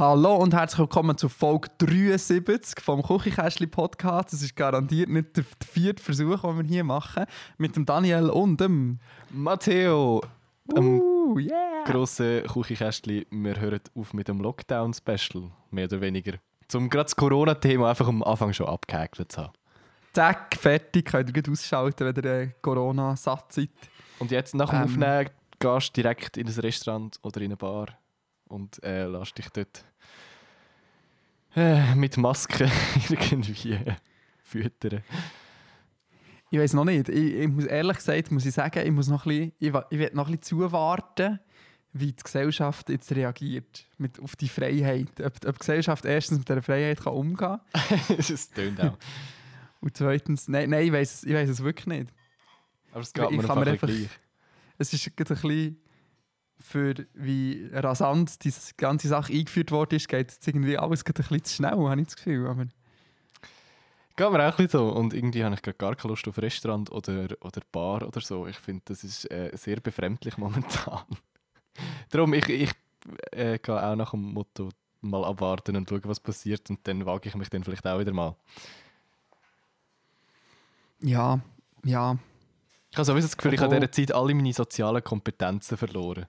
Hallo und herzlich willkommen zu Folge 73 vom Küchenkästli Podcast. Das ist garantiert nicht der vierte Versuch, den wir hier machen. Mit dem Daniel und dem Matteo, am Uh, yeah! grossen Küchenkästchen, wir hören auf mit dem Lockdown-Special, mehr oder weniger. Um gerade das Corona-Thema einfach am Anfang schon abgehäkelt zu haben. Zack, fertig. Könnt ihr gut ausschalten, wenn ihr äh, Corona satt seid. Und jetzt nach dem Ähm. Aufnehmen gehst du direkt in ein Restaurant oder in eine Bar und äh, lässt dich dort äh, mit Maske irgendwie füttern. Ich weiß noch nicht. Ich, ich muss ehrlich gesagt, muss ich sagen, ich muss noch ein bisschen, ich, ich noch ein bisschen zuwarten, wie die Gesellschaft jetzt reagiert mit, auf die Freiheit. Ob, ob die Gesellschaft erstens mit dieser Freiheit kann umgehen kann das tönt auch. und zweitens, nein, nein ich weiß es, ich weiss es wirklich nicht. Aber es geht Ich mir kann einfach, einfach- Es ist gerade ein bisschen für wie rasant diese ganze Sache eingeführt worden ist, geht jetzt irgendwie alles ein bisschen zu schnell, habe ich das Gefühl. Aber Geht mir auch ein bisschen so. Und irgendwie habe ich gerade gar keine Lust auf Restaurant oder, oder Bar oder so. Ich finde, das ist äh, sehr befremdlich momentan. Darum, ich, ich äh, gehe auch nach dem Motto mal abwarten und schauen, was passiert. Und dann wage ich mich dann vielleicht auch wieder mal. ja, ja. Ich habe sowieso das Gefühl, ich habe in Obwohl- dieser Zeit alle meine sozialen Kompetenzen verloren.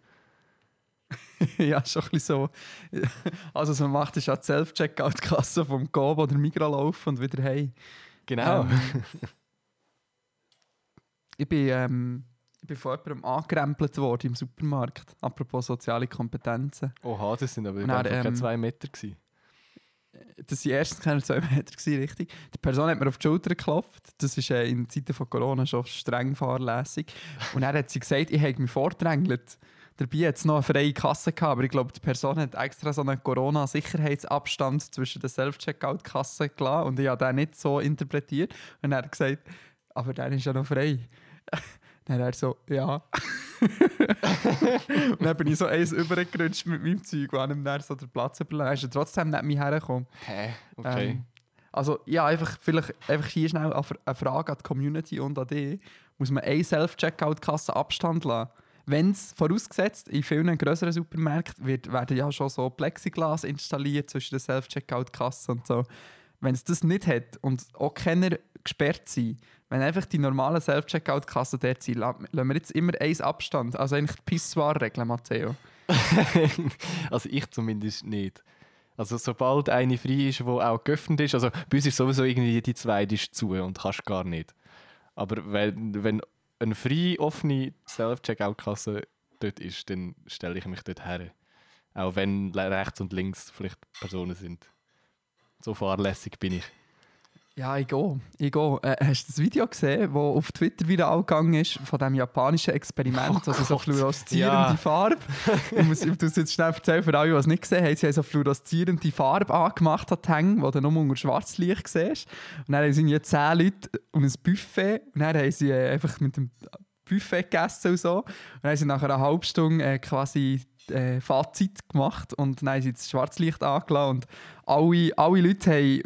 ja, ist schon ein bisschen so. Also, was man macht, ist auch die Self-Checkout-Kasse vom Coop oder Migros laufen und wieder hey. Genau. Ähm, ich bin, ähm, ich bin von jemandem angerempelt worden im Supermarkt. Apropos soziale Kompetenzen. Oha, das sind aber dann, Fall keine ähm, zwei Meter. Gewesen. Das waren erstens keine zwei Meter, gewesen, richtig. Die Person hat mir auf die Schulter geklopft. Das ist äh, in Zeiten von Corona schon streng fahrlässig. Und dann hat sie gesagt, ich habe mich vordrängelt. Dabei es noch eine freie Kasse gehabt, aber ich glaube, die Person hat extra so einen Corona-Sicherheitsabstand zwischen den Self-Checkout-Kassen gelassen und ich habe den nicht so interpretiert. Und er hat gesagt, aber der ist ja noch frei. Dann hat er so, ja. und dann bin ich so eins übergerutscht mit meinem Zeug, und habe ihm dann so den Platz überlassen. Er ist trotzdem nicht mir hergekommen. Hä? Okay. Ähm, also ja, einfach, vielleicht einfach hier schnell eine Frage an die Community und an dich. Muss man eine Self-Checkout-Kasse Abstand lassen? Wenn es vorausgesetzt, in vielen größeren Supermärkten wird, werden ja schon so Plexiglas installiert zwischen den Self-Checkout-Kassen und so. Wenn es das nicht hat und auch keiner gesperrt sind, wenn einfach die normalen Self-Checkout-Kassen dort sind, la- lassen wir jetzt immer eins Abstand. Also eigentlich die Pissoir-Regel, Matteo. also ich zumindest nicht. Also sobald eine frei ist, die auch geöffnet ist, also bei uns ist sowieso irgendwie die zweite zu und kannst gar nicht. Aber wenn, wenn eine frei offene Self-Checkout-Kasse dort ist, dann stelle ich mich dort her. Auch wenn rechts und links vielleicht Personen sind. So fahrlässig bin ich. Ja, ich gehe. Ich gehe. Äh, hast du das Video gesehen, das auf Twitter wieder gegangen ist, von diesem japanischen Experiment, Oh also so fluoreszierende Ja. Farbe? Ich muss ich muss jetzt schnell erzählen, für alle, die es nicht gesehen haben. Sie haben so fluoreszierende Farbe angemacht an die Hänge, die du nur unter Schwarzlicht siehst. Und dann sie irgendwie 10 Leute und ein Buffet. Und dann haben sie äh, einfach mit dem Buffet gegessen und so. Und dann haben sie nach einer halben Stunde äh, quasi äh, Fazit gemacht und dann haben sie das Schwarzlicht angelassen und alle, alle Leute haben,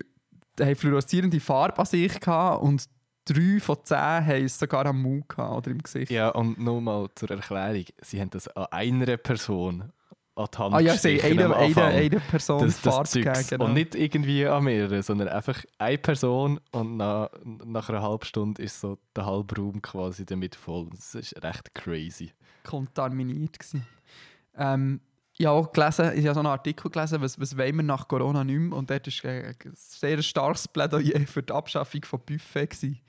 haben fluoreszierende Farbe an sich gehabt und drei von zehn haben es sogar am Mund gehabt oder im Gesicht. Ja, und nochmal zur Erklärung. Sie haben das an einer Person an die Hand ah ja, sie haben eine, eine, eine Person das, das Farbe genau. Und nicht irgendwie an mehreren, sondern einfach eine Person und nach, nach einer halben Stunde ist so der halbe Raum quasi damit voll. Das ist recht crazy. kontaminiert gewesen. Ähm, ich habe auch gelesen, ich habe so einen Artikel gelesen, was, was wollen wir nach Corona nicht mehr. Und dort war ein sehr starkes Plädoyer für die Abschaffung von Buffet. gewesen.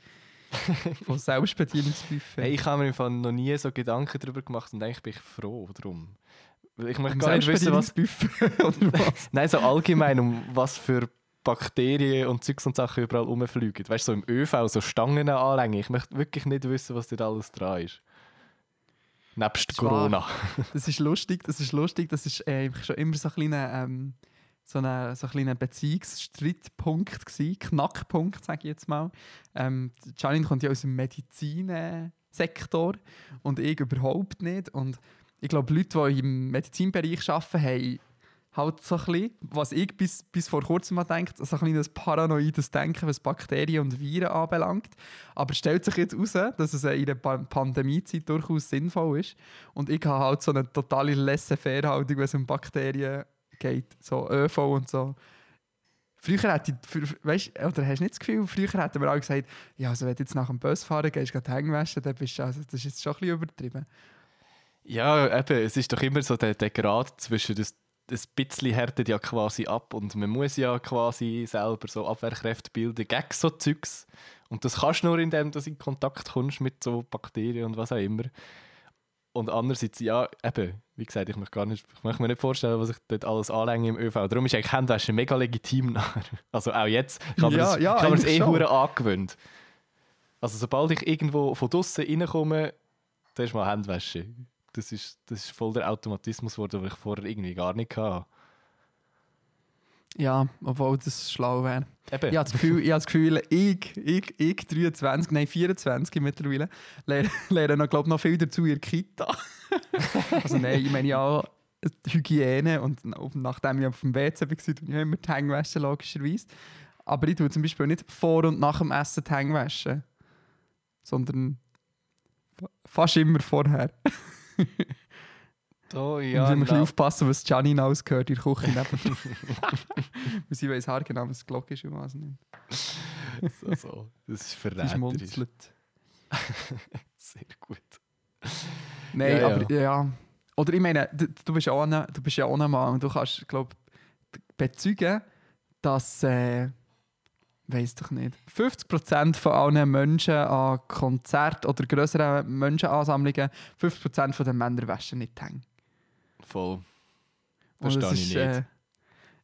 von Selbstbedienungsbuffet. Hey, ich habe mir im Fall noch nie so Gedanken darüber gemacht und eigentlich bin ich froh drum. Weil Ich möchte Um gar nicht wissen, was. Selbstbedienungsbuffet oder was? Nein, so allgemein, um was für Bakterien und Zeugs und Sachen überall rumfliegen. Weißt du, so im ÖV, so Stangen anlängen. Ich möchte wirklich nicht wissen, was dort alles dran ist. Nebst Das. Corona. Das ist lustig, das ist lustig, das ist äh, schon immer so ein kleiner, ähm, so ein so ein kleiner Beziehungsstreitpunkt gewesen, Knackpunkt, sage ich jetzt mal. Ähm, Janine kommt ja aus dem Medizinsektor und ich überhaupt nicht. Und ich glaube, Leute, die im Medizinbereich arbeiten, haben halt so ein bisschen, was ich bis, bis vor kurzem mal denkt, so ein kleines paranoides Denken, was Bakterien und Viren anbelangt. Aber es stellt sich jetzt heraus, dass es in der Pa- Pandemiezeit durchaus sinnvoll ist. Und ich habe halt so eine totale Laissez-faire-Haltung, wenn es um Bakterien geht. So ÖV und so. Früher hätte ich, weißt, oder hast du nicht das Gefühl, früher hätten wir auch gesagt, ja, also wenn du jetzt nach dem Bus fahren gehst, gehst hängen waschen, dann bist du, also, das ist jetzt schon ein bisschen übertrieben. Ja, eben, es ist doch immer so der, der Grad zwischen das, das bisschen härtet ja quasi ab und man muss ja quasi selber so Abwehrkräfte bilden gegen so Zeugs. Und das kannst du nur, indem du in Kontakt kommst mit so Bakterien und was auch immer. Und andererseits, ja, eben, wie gesagt, ich möchte, gar nicht, ich möchte mir nicht vorstellen, was ich dort alles anlänge im ÖV. Darum ist eigentlich Handwaschen mega legitim. nachher. Also auch jetzt. Ich habe Ja, das, ja, ich habe mir das eh hure angewöhnt. Also sobald ich irgendwo von draußen reinkomme, dann ist mal Handwäsche. Das ist, das ist voll der Automatismus geworden, den ich vorher irgendwie gar nicht hatte. Ja, obwohl das schlau wäre. Eben. Ich habe das Gefühl, ich, habe das Gefühl ich, ich, ich 23, nein 24 mittlerweile, lerne, lerne noch, glaub, noch viel dazu in der Kita. also nein, ich meine ja Hygiene und na- nachdem ich auf dem WC war, tue ich immer die Hänge waschen, logischerweise. Aber ich tue zum Beispiel nicht vor und nach dem Essen die Hänge waschen, sondern fa- fast immer vorher. Oh, Ja, ja, muss immer ein bisschen aufpassen, was Janine ausgehört in der Küche nebenan. Weil sie weiss haargenau, was die Glocke ist und was nicht. so, so. Das ist Sie verräterisch. schmunzelt. Sehr gut. Nein, Ja, ja. aber ja. Oder ich meine, du, du, bist, ja auch ein, du bist ja auch ein Mann und du kannst, glaube bezeugen, dass, äh, weiß doch nicht, 50% von allen Menschen an Konzerten oder größeren Menschenansammlungen, 50% von den Männern waschen nicht die Hänge. Voll. Und Verstehe ich nicht. äh,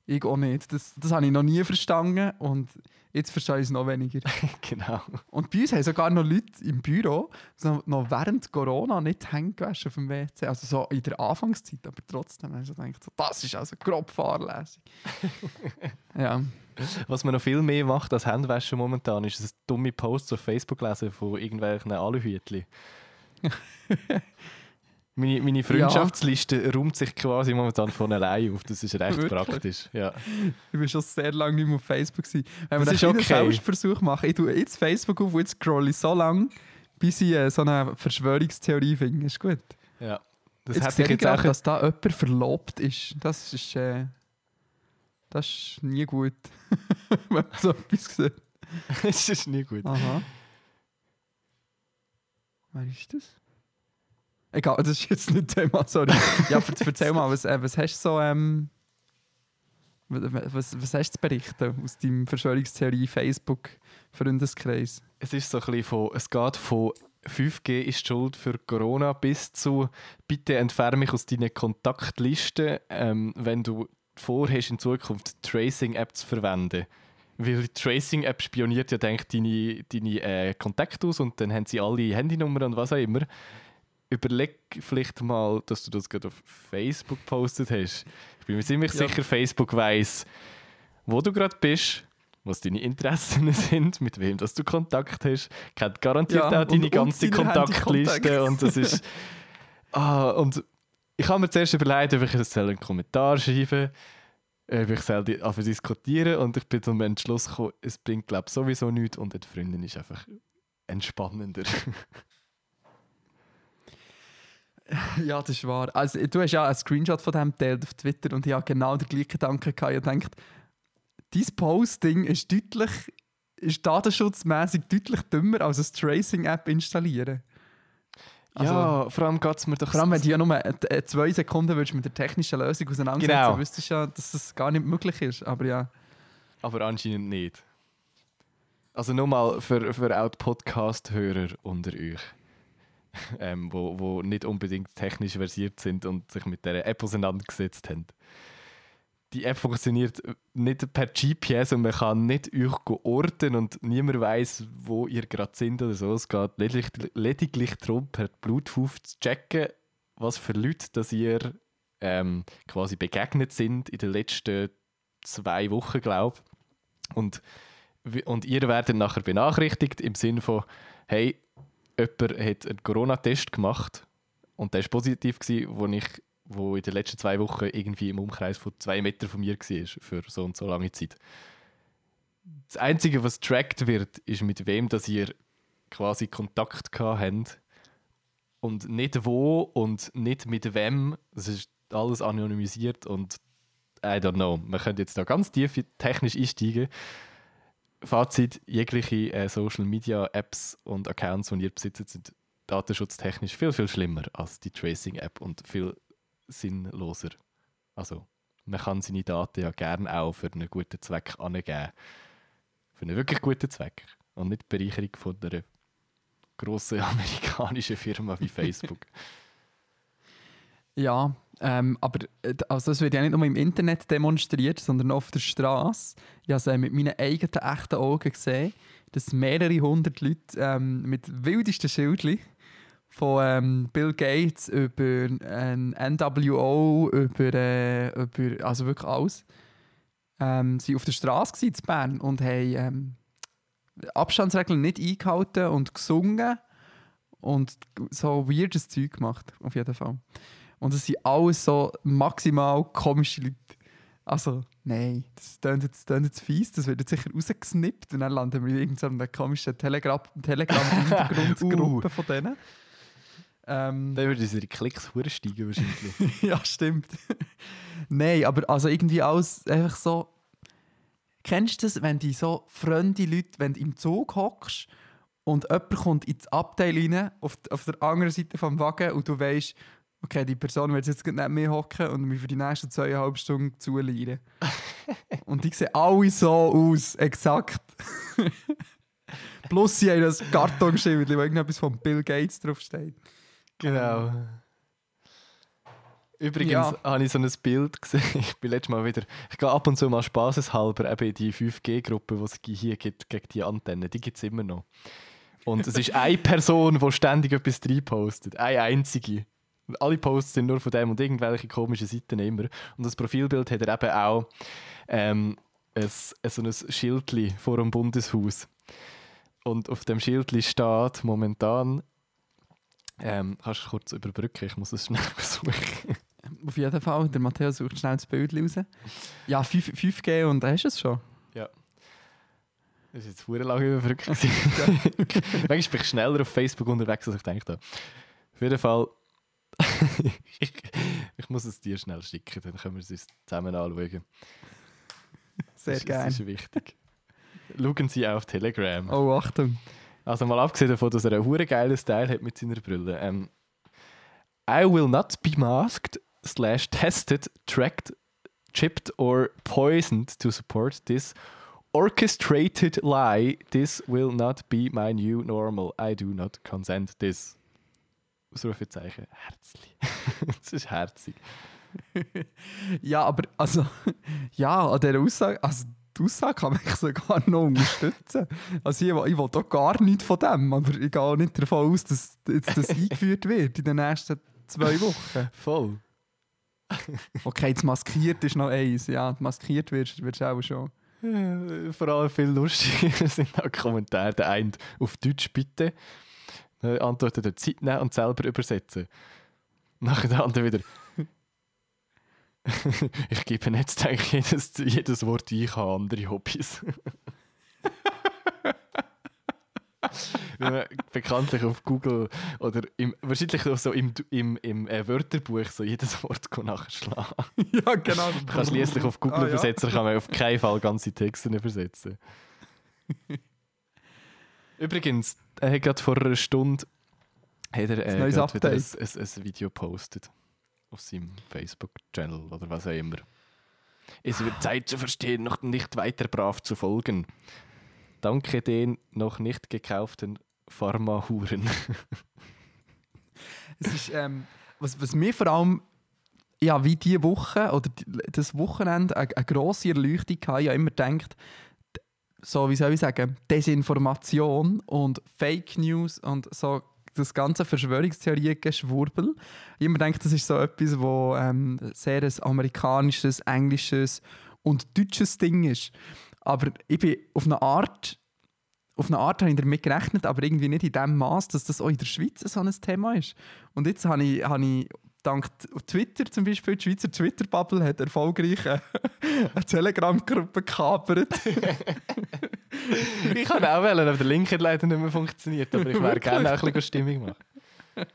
ich auch nicht. Das, das habe ich noch nie verstanden und jetzt verstehe ich es noch weniger. genau. Und bei uns haben sogar noch Leute im Büro so noch während Corona nicht Hände gewaschen auf dem WC. Also so in der Anfangszeit, aber trotzdem habe ich so gedacht, so, das ist also grob fahrlässig. ja. Was man noch viel mehr macht als Handwaschen momentan, ist das dumme Posts auf Facebook lesen von irgendwelchen Aluhütli. meine, meine Freundschaftsliste räumt sich quasi momentan von allein auf. Das ist recht Wirklich? praktisch. Ja. Ich war schon sehr lange nicht mehr auf Facebook. Gewesen. Wenn wir Das einen ist kleinen okay. Selbstversuch machen, ich tue jetzt Facebook auf und scrolle ich so lange, bis ich äh, so eine Verschwörungstheorie finde. Ist gut. ja. Das jetzt hätte ich jetzt auch. gerade, dass da jemand verlobt ist. Das ist, äh, das ist nie gut. Wenn man so etwas sieht. das ist nie gut. Aha. Wer ist das? Egal, das ist jetzt nicht Thema, sorry. ja, erzähl mal, was, äh, was hast du so, ähm, was, was, hast du zu berichten aus deinem Verschwörungstheorie Facebook Freundeskreis? Es ist so ein bisschen von, es geht von 5G ist schuld für Corona bis zu bitte entferne mich aus deinen Kontaktlisten, ähm, wenn du vorhast, in Zukunft Tracing-App zu verwenden. Weil die Tracing-App spioniert ja denk, deine, deine äh, Kontakte aus und dann haben sie alle Handynummern und was auch immer. Überleg vielleicht mal, dass du das gerade auf Facebook gepostet hast. Ich bin mir ziemlich Ja. sicher, Facebook weiß, wo du gerade bist, was deine Interessen sind, mit wem dass du Kontakt hast, kennt garantiert Ja, auch deine und- und ganze deine Kontaktliste und das ist ah, und ich habe mir zuerst überlegt, ob ich jetzt einen Kommentar schreiben ob ich soll anfangen diskutieren und ich bin zum Entschluss gekommen, es bringt glaube ich sowieso nichts und die Freundin ist einfach entspannender. Ja, das ist wahr. Also, du hast ja einen Screenshot von dem geteilt auf Twitter und ich habe genau den gleichen Gedanken gehabt. Ich dachte, dein Posting ist deutlich, ist datenschutzmäßig deutlich dümmer als eine Tracing-App installieren. Also- ja, vor allem geht es mir doch Vor allem, wenn du ja nur äh, zwei Sekunden würdest mit der technischen Lösung auseinandersetzen Genau. wüsstest du ja, dass das gar nicht möglich ist. Aber ja, Aber anscheinend nicht. Also nur mal für, für auch die Podcast-Hörer unter euch, ähm, wo, wo nicht unbedingt technisch versiert sind und sich mit der App auseinandergesetzt haben. Die App funktioniert nicht per GPS und man kann nicht euch orten und niemand weiß, wo ihr gerade sind oder so. Es geht lediglich, lediglich darum, per Bluetooth zu checken, was für Leute dass ihr ähm, quasi begegnet sind in den letzten zwei Wochen, glaube ich. Und, und ihr werdet nachher benachrichtigt im Sinne von, hey, jemand hat einen Corona-Test gemacht und der war positiv, gewesen, wo ich wo in den letzten zwei Wochen irgendwie im Umkreis von zwei Metern von mir war für so und so lange Zeit. Das Einzige, was tracked wird, ist mit wem, dass ihr quasi Kontakt habt und nicht wo und nicht mit wem. Das ist alles anonymisiert und I don't know. Man könnte jetzt da ganz tief technisch einsteigen. Fazit: jegliche äh, Social Media Apps und Accounts, die ihr besitzt, sind datenschutztechnisch viel, viel schlimmer als die Tracing-App und viel sinnloser. Also, man kann seine Daten ja gerne auch für einen guten Zweck angeben. Für einen wirklich guten Zweck. Und nicht die Bereicherung von einer grossen amerikanischen Firma wie Facebook. Ja, ähm, aber äh, also das wird ja nicht nur im Internet demonstriert, sondern auf der Straße. Ich habe es äh, mit meinen eigenen echten Augen gesehen, dass mehrere hundert Leute ähm, mit wildesten Schildchen von ähm, Bill Gates über ein NWO, über, äh, über also wirklich alles, ähm, sie auf der Straße in Bern und haben ähm, Abstandsregeln nicht eingehalten und gesungen und so weirdes Zeug gemacht, auf jeden Fall. Und es sind alles so maximal komische Leute. Also, nein, das klingt jetzt, klingt jetzt fies, das wird jetzt sicher rausgesnippt und dann landen wir in irgendeiner komischen Telegram- Telegram-Hintergrundgruppe von denen. Ähm, Dann würden unsere Klicks steigen wahrscheinlich. ja, stimmt. Nein, aber also irgendwie alles einfach so. Kennst du das, wenn die so fremde Leute, wenn du im Zug hockst und jemand kommt ins Abteil rein, auf, auf der anderen Seite vom Wagen und du weißt, okay, die Person wird jetzt nicht mehr hocken und mich für die nächsten zweieinhalb Stunden zulieren. und die sehen alle so aus, exakt. Plus sie haben das Kartonschild, wo irgendetwas von Bill Gates draufsteht. Genau. Übrigens Ja. habe ich so ein Bild gesehen. Ich bin letztes Mal wieder. Ich gehe ab und zu mal spaßeshalber eben in die 5G-Gruppe, die es hier gibt, gegen die Antennen. Die gibt es immer noch. Und es ist eine Person, die ständig etwas reinpostet. Eine einzige. Und alle Posts sind nur von dem und irgendwelche komischen Seiten immer. Und das Profilbild hat er eben auch ähm, ein, so ein Schildli vor dem Bundeshaus. Und auf dem Schildli steht momentan ähm, kannst du kurz überbrücken? Ich muss es schnell suchen. Auf jeden Fall, der Matthias sucht schnell das Bild raus. Ja, 5, 5G und hast du es schon. Das war jetzt sehr lange überbrückt. Manchmal bin ich schneller auf Facebook unterwegs, als ich habe. Auf jeden Fall, ich, ich muss es dir schnell schicken, dann können wir es uns zusammen anschauen. Sehr ist- gerne. Das ist wichtig. Schauen Sie auf Telegram. Oh, Achtung. Also mal abgesehen davon, dass er einen hure geilen Style hat mit seiner Brille. Ähm, I will not be masked slash tested, tracked, chipped or poisoned to support this orchestrated lie. This will not be my new normal. I do not consent this. Ausrufezeichen. Herzlich. das ist herzig. Ja, aber also, ja, an dieser Aussage, also die Aussage kann mich sogar noch unterstützen. Also ich, will- ich will doch gar nichts von dem, aber ich gehe auch nicht davon aus, dass jetzt das eingeführt wird in den nächsten zwei Wochen. Voll. Okay, jetzt maskiert ist noch eins. Ja, maskiert wirst wirst du auch schon. Äh, Vor allem viel lustiger sind auch Kommentare. Der eine auf Deutsch bitte, antwortet er Zeit nehmen und selber übersetzen. Nachher der andere wieder. ich gebe jetzt eigentlich jedes, jedes Wort ein, ich habe andere Hobbys. Weil man bekanntlich auf Google oder im, wahrscheinlich auch so im, im, im äh, Wörterbuch so jedes Wort nachschlagen. ja, genau. Man kann schließlich auf Google Ah, ja. Kann man auf keinen Fall ganze Texte übersetzen. Übrigens, er hat gerade vor einer Stunde hat er, Ein äh, ein, ein, ein Video gepostet auf seinem Facebook-Channel oder was auch immer. Es wird Zeit zu verstehen, noch nicht weiter brav zu folgen. Danke den noch nicht gekauften Pharmahuren. Es ist, ähm, was, was mir vor allem ja, wie diese Woche oder das Wochenende eine, eine grosse Erleuchtung hatte, ich habe immer gedacht, so, wie soll ich sagen, Desinformation und Fake News und so das ganze Verschwörungstheorien-Geschwurbel. Ich immer gedacht, das ist so etwas, wo ähm, sehr ein amerikanisches, englisches und deutsches Ding ist. Aber ich bin auf eine Art, auf eine Art habe ich damit gerechnet, aber irgendwie nicht in dem Maß, dass das auch in der Schweiz so ein Thema ist. Und jetzt habe ich, habe ich dank Twitter zum Beispiel, die Schweizer Twitter-Bubble hat erfolgreich eine, eine Telegram-Gruppe gekapert. ich kann auch wählen, aber der Link hat leider nicht mehr funktioniert. Aber ich wäre gerne auch ein bisschen Stimmung machen.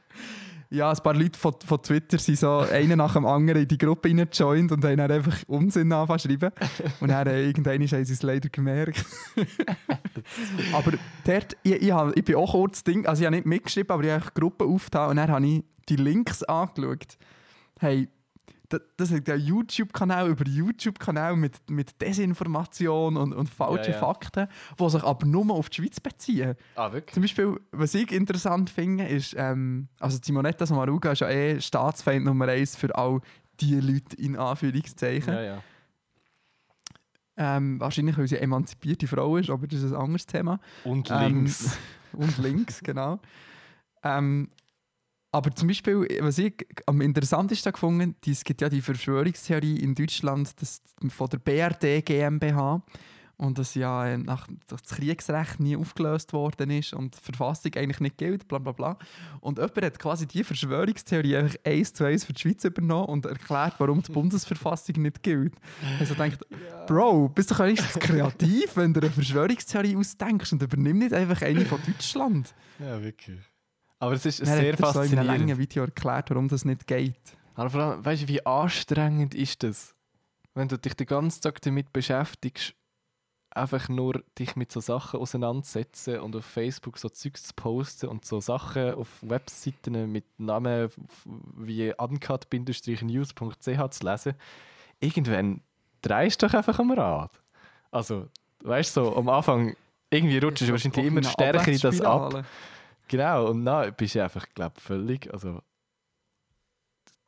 Ja, ein paar Leute von, von Twitter sind so einer nach dem anderen in die Gruppe reingejoint und haben dann einfach Unsinn angefangen zu schreiben. Und dann äh, irgendwann haben sie es leider gemerkt. aber dort, ich, ich, ich bin auch kurz Ding, also ich habe nicht mitgeschrieben, aber ich habe die Gruppe aufgetan und dann habe ich die Links angeschaut. Hey, das, das ist ein YouTube-Kanal über YouTube-Kanal mit, mit Desinformation und, und falschen Ja, ja. Fakten, die sich aber nur auf die Schweiz beziehen. Ah, wirklich? Zum Beispiel, was ich interessant finde, ist, ähm, also Simonetta Sommaruga ist ja eh Staatsfeind Nummer eins für all die Leute in Anführungszeichen. Ja, ja. Ähm, wahrscheinlich, weil sie emanzipierte Frau ist, aber das ist ein anderes Thema. Und Ähm, links. und links, genau. Ähm, aber zum Beispiel, was ich am interessantesten gefunden habe, es gibt ja die Verschwörungstheorie in Deutschland dass von der BRD GmbH und dass ja äh, nach, dass das Kriegsrecht nie aufgelöst worden ist und die Verfassung eigentlich nicht gilt, bla bla bla. Und jemand hat quasi die Verschwörungstheorie einfach eins zu eins für die Schweiz übernommen und erklärt, warum die Bundesverfassung nicht gilt. Also denkt, Bro, bist du wenigstens kreativ, wenn du eine Verschwörungstheorie ausdenkst und übernimm nicht einfach eine von Deutschland. Ja, wirklich. Aber es ist Dann sehr hat er so in einem langen faszinierend. Video erklärt, warum das nicht geht. Aber vor allem, weißt du, wie anstrengend ist das? Wenn du dich den ganzen Tag damit beschäftigst, einfach nur dich mit so Sachen auseinandersetzen und auf Facebook so Zeugs zu posten und so Sachen auf Webseiten mit Namen wie uncut-news.ch zu lesen. Irgendwann drehst du doch einfach am Rad. Also, weißt du, so am Anfang irgendwie rutschst du wahrscheinlich immer stärker in das ab. Genau, und dann bist du einfach, glaube ich, völlig, also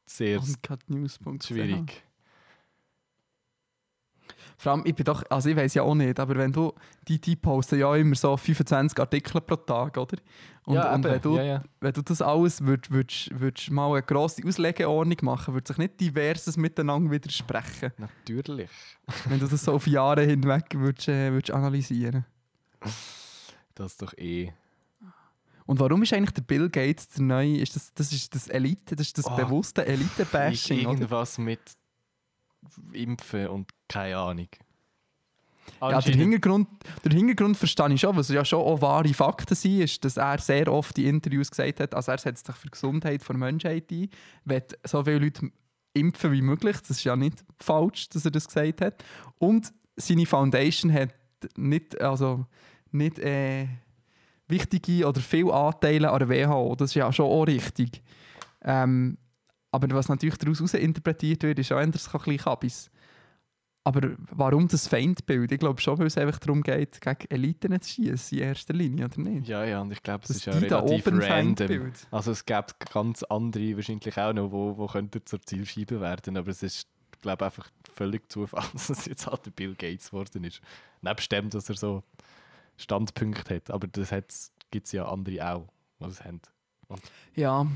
sehr schwierig. Vor allem, ich bin doch, also ich weiß ja auch nicht, aber wenn du, die, die posten ja immer so 25 Artikel pro Tag, oder? Und, ja, und wenn, du, ja, ja. wenn du das alles würdest, würdest, würdest mal eine grosse Auslegeordnung machen, würde sich nicht diverses miteinander widersprechen, Natürlich. wenn du das so auf Jahre hinweg würdest, äh, würdest analysieren. Das ist doch eh. Und warum ist eigentlich der Bill Gates der neue, ist das, das ist das Elite, das ist das Oh, bewusste Elite-Bashing, oder? Irgendwas mit Impfen und keine Ahnung. Ja, der Hintergrund, der Hintergrund verstehe ich schon, was ja schon auch wahre Fakten sind, ist, dass er sehr oft in Interviews gesagt hat, also er setzt sich für die Gesundheit der Menschheit ein, will so viele Leute impfen wie möglich, das ist ja nicht falsch, dass er das gesagt hat. Und seine Foundation hat nicht, also nicht äh, wichtige oder viele Anteile an der WHO, das ist ja schon auch richtig. Ähm, aber was natürlich daraus interpretiert wird, ist auch anders ein bisschen Kabis. Aber warum das Feindbild? Ich glaube schon, weil es einfach darum geht, gegen Eliten zu schießen in erster Linie, oder nicht? Ja, ja, und ich glaube, es ist ja relativ random. Feindbild. Also es gibt ganz andere wahrscheinlich auch noch, wo, wo könnten zur Zielscheibe werden, aber es ist, ich glaube, einfach völlig Zufall, dass es jetzt halt der Bill Gates geworden ist. Nebst dem, dass er so Standpunkte hat, aber das gibt es ja andere auch, die es haben. Ja,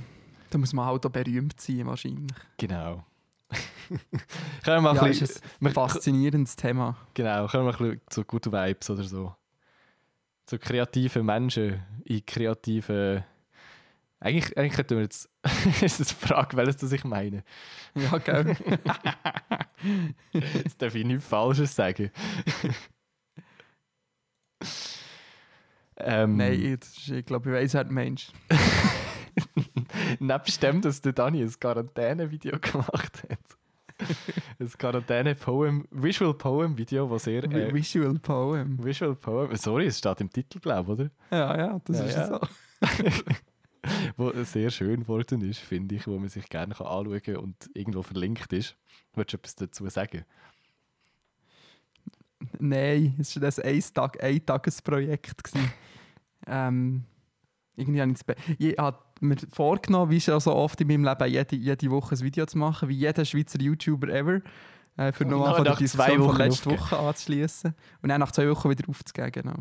da muss man halt auch berühmt sein, wahrscheinlich. Genau. können wir Ja, ein ist bisschen, ein wir- faszinierendes Thema. genau, können wir ein bisschen zu Good Vibes oder so. So kreative Menschen in kreative. Eigentlich, eigentlich könnten wir jetzt. ist das eine Frage, welches das ich meine? Ja, gell? Jetzt darf ich nichts Falsches sagen. Ähm, Nein, ich glaube, ich weiß, wer du meinst. Nebst dem, dass der Dani ein Quarantäne-Video gemacht hat. ein Quarantäne-Poem, Visual Poem-Video, das sehr. Äh, Visual Poem. Visual Poem, sorry, es steht im Titel, glaube ich, oder? Ja, ja, das Ja, ist ja. so. wo sehr schön geworden ist, finde ich, wo man sich gerne kann anschauen kann und irgendwo verlinkt ist. Willst du etwas dazu sagen? Nein, es war ein Eintag- Eintagesprojekt. gewesen. Ähm, irgendwie habe ich, habe mir vorgenommen, wie schon so oft in meinem Leben, jede, jede Woche ein Video zu machen, wie jeder Schweizer YouTuber ever. Äh, für Und nochmal von der Diskussion von Wochen letzter. Woche anzuschließen. Und dann nach zwei Wochen wieder aufzugeben, genau.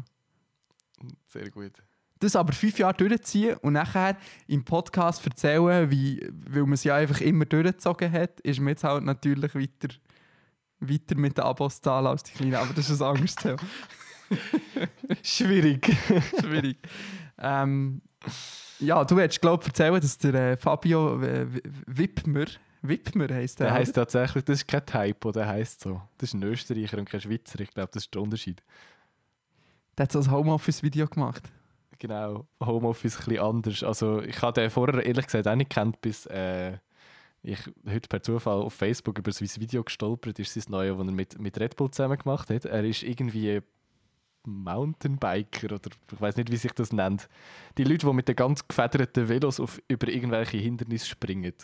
Sehr gut. Das aber fünf Jahre durchziehen und nachher im Podcast erzählen, wie, weil man es ja einfach immer durchgezogen hat, ist mir jetzt halt natürlich weiter, weiter mit den Abos zahlen als die Kleinen. Aber das ist ein anderes Thema. Schwierig. Schwierig. ähm, ja, du hättest, glaube ich, erzählen, dass der äh, Fabio äh, Wippmer, Wippmer heisst der. Der heisst tatsächlich, das ist kein Typo, der heisst so. Das ist ein Österreicher und kein Schweizer. Ich glaube, das ist der Unterschied. Der hat so ein Homeoffice-Video gemacht. Genau, Homeoffice ein bisschen anders. Also ich habe den vorher ehrlich gesagt auch nicht kennt, bis äh, ich heute per Zufall auf Facebook über sein Video gestolpert ist, sein neues, das er mit, mit Red Bull zusammen gemacht hat. Er ist irgendwie Mountainbiker oder ich weiß nicht, wie sich das nennt. Die Leute, die mit den ganz gefederten Velos auf, über irgendwelche Hindernisse springen.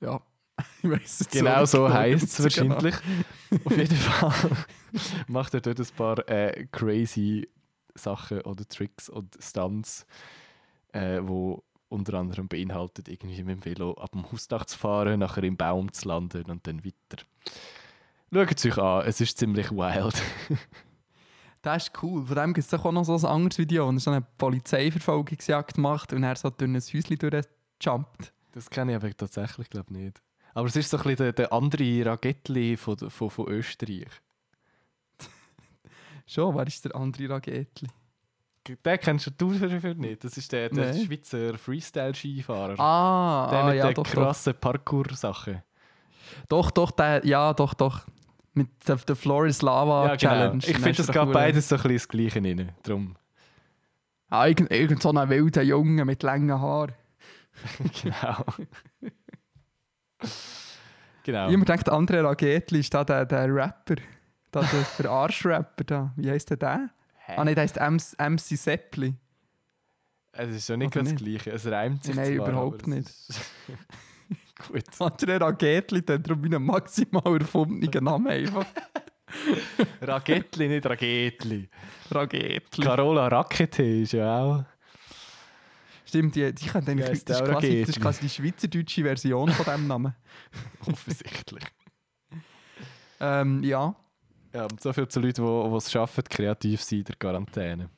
Ja, ich weiß es Genau so genau, heisst es wahrscheinlich. Auf jeden Fall macht er dort ein paar äh, crazy Sachen oder Tricks und Stunts, äh, wo unter anderem beinhaltet, irgendwie mit dem Velo ab dem Hausdach zu fahren, nachher im Baum zu landen und dann weiter. Schaut es euch an, es ist ziemlich wild. Das ist cool. Von dem gibt es doch auch noch so ein anderes Video, wo er so eine Polizeiverfolgungsjagd macht und er so durch ein Häuschen durchjumpt. Das kenne ich aber tatsächlich glaube nicht. Aber es ist so ein bisschen der, der andere Ragettli von, von, von Österreich. Schon, wer ist der andere Ragetli? Den kennst du für nicht. Das ist der, der. Schweizer Freestyle-Skifahrer. Ah, der ah mit ja, doch, doch. krassen Parkour-Sachen. Doch, doch, der, ja, doch, doch. Mit der, der Flores Lava Ja, Challenge. genau. Ich finde, doch geht beides so ein bisschen das Gleiche rein. Drum. Ah, irgend, irgend so ein wilder Junge mit langen Haaren. genau. genau. Jemand denkt, André Ragetli ist da der, der Rapper. Da, der Verarsch-Rapper da. Wie heisst der der? Ah, nein, der heisst MC, MC Seppli. Es ist ja nicht Oder ganz das nicht? Gleiche. Es reimt sich Nein, zwar, überhaupt es nicht. Gut. Ragetli, der hat darum einen maximal erfundenen Namen einfach. Ragetli, nicht Ragetli. Ragetli. Carola Rakete ist ja auch. Stimmt, die, die können eigentlich, ist das, ist quasi, das ist quasi die schweizerdeutsche Version von diesem Namen. Offensichtlich. Ähm, ja. Ja, so viel zu Leuten, die die es schaffen, kreativ zu sein in der Quarantäne.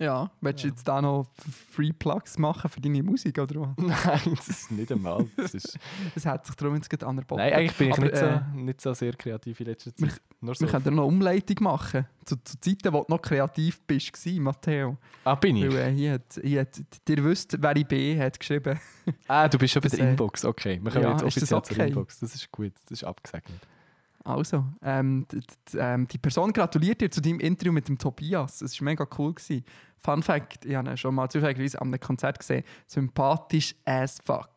Ja, willst du jetzt da noch Free Plugs machen für deine Musik oder was? Nein, das ist nicht einmal. Das ist... Das hat sich darum jetzt gerade an der Bock. Nein, eigentlich bin ich Aber, nicht, so, äh, nicht so sehr kreativ in letzter Zeit. Nur so. Wir können noch eine Umleitung machen. Zu, zu Zeiten, wo du noch kreativ bist, Matteo. Ah, bin ich? Weil äh, hier hat, hier hat, ihr wisst, wer ich bin, hat geschrieben. Ah, du bist schon bei der äh, Inbox. Okay, wir kommen ja, jetzt offiziell zur okay? Inbox. Das ist gut, das ist abgesegnet. Also, ähm, d- d- ähm, die Person gratuliert dir zu deinem Interview mit dem Tobias. Es war mega cool. Gewesen. Fun Fact: Ich habe ihn schon mal zufälligerweise an einem Konzert gesehen. Sympathisch as fuck.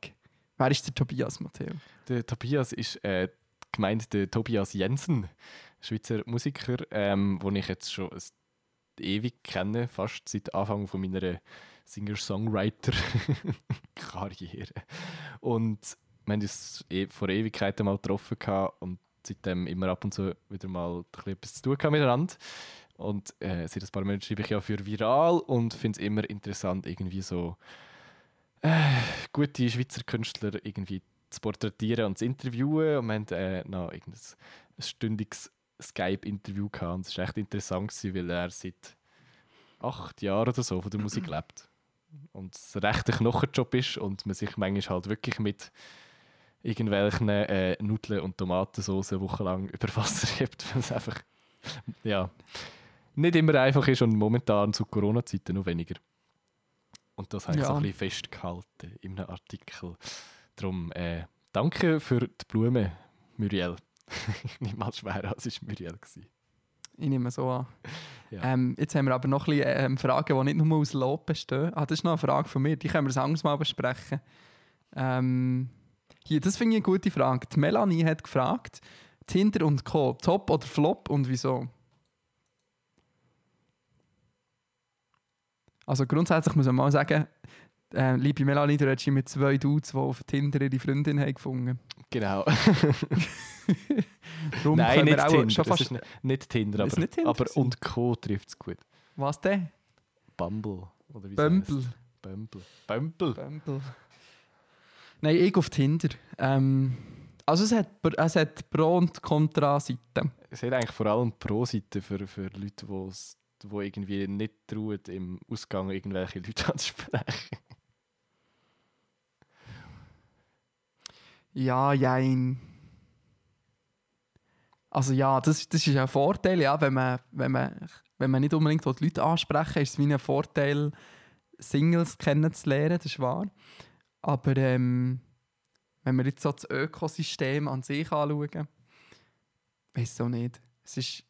Wer ist der Tobias, Matteo? Der Tobias ist äh, gemeint der Tobias Jensen, Schweizer Musiker, ähm, den ich jetzt schon ewig kenne, fast seit Anfang von meiner Singer-Songwriter-Karriere. Und wir haben uns eh vor Ewigkeiten mal getroffen und seitdem immer ab und zu wieder mal ein etwas zu tun gehabt miteinander. Und äh, seit ein paar Monaten schreibe ich ja für Viral und finde es immer interessant, irgendwie so äh, gute Schweizer Künstler irgendwie zu porträtieren und zu interviewen. Und wir hatten äh, noch ein stündiges Skype-Interview gehabt. Und es war echt interessant, weil er seit acht Jahren oder so von der Musik lebt. Und es ein rechter Knochenjob ist und man sich manchmal halt wirklich mit irgendwelchen äh, Nudeln und Tomatensauce wochenlang über Wasser hebt, weil es einfach ja, nicht immer einfach ist und momentan zu Corona-Zeiten noch weniger. Und das habe ich Ja. so ein bisschen festgehalten in einem Artikel. Darum äh, danke für die Blume, Muriel. ich nehme mal schwer es war Muriel. Gewesen. Ich nehme so an. Ja. Ähm, jetzt haben wir aber noch ein bisschen ähm, Fragen, die nicht nur aus Lob bestehen. Ah, das ist noch eine Frage von mir. Die können wir ein anderes Mal besprechen. Ähm, hier, das finde ich eine gute Frage. Die Melanie hat gefragt, Tinder und Co. Top oder Flop und wieso? Also grundsätzlich muss man mal sagen, äh, liebe Melanie, du redest mit zwei Dudes, die auf Tinder ihre Freundin haben gefunden Genau. Nein, nicht Tinder. schon fast- ist nicht, nicht Tinder, aber, nicht Tinder aber und Co. trifft es gut. Was denn? Bumble. Oder wie Bumble. Bumble. Bumble. Bumble. Nein, ich auf Tinder. Ähm, also es hat, es hat Pro- und Kontra-Seiten. Es hat eigentlich vor allem Pro-Seite für, für Leute, die irgendwie nicht trauen, im Ausgang irgendwelche Leute anzusprechen. Ja, jein. Also ja, das, das ist ein Vorteil, ja, wenn man, wenn man, wenn man nicht unbedingt die Leute ansprechen will, ist es wie ein Vorteil, Singles kennenzulernen, das ist wahr. Aber ähm, wenn wir jetzt so das Ökosystem an sich anschauen, weiß auch nicht. Es ist,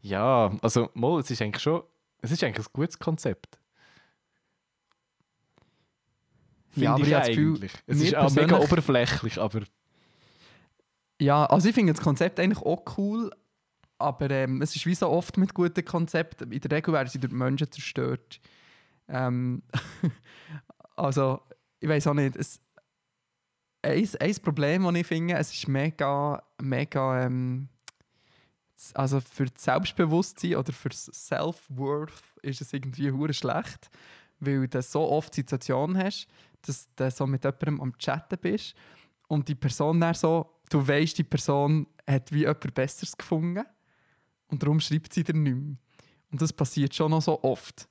Ja, also mal, es ist eigentlich schon, es ist eigentlich ein gutes Konzept. Ja, aber Finde ich Gefühl, eigentlich. es ist auch mega oberflächlich, aber ja, also ich finde das Konzept eigentlich auch cool, aber ähm, es ist wie so oft mit guten Konzepten, in der Regel werden sie durch die Menschen zerstört. Ähm, also, ich weiß auch nicht, es, ein, ein Problem, das ich finde, es ist mega, mega, ähm, also für das Selbstbewusstsein oder für das Self-Worth ist es irgendwie hure schlecht, weil du so oft Situationen hast, dass du so mit jemandem am Chatten bist und die Person dann so, du weißt, die Person hat wie jemand Besseres gefunden und darum schreibt sie dir nicht mehr. Und das passiert schon noch so oft.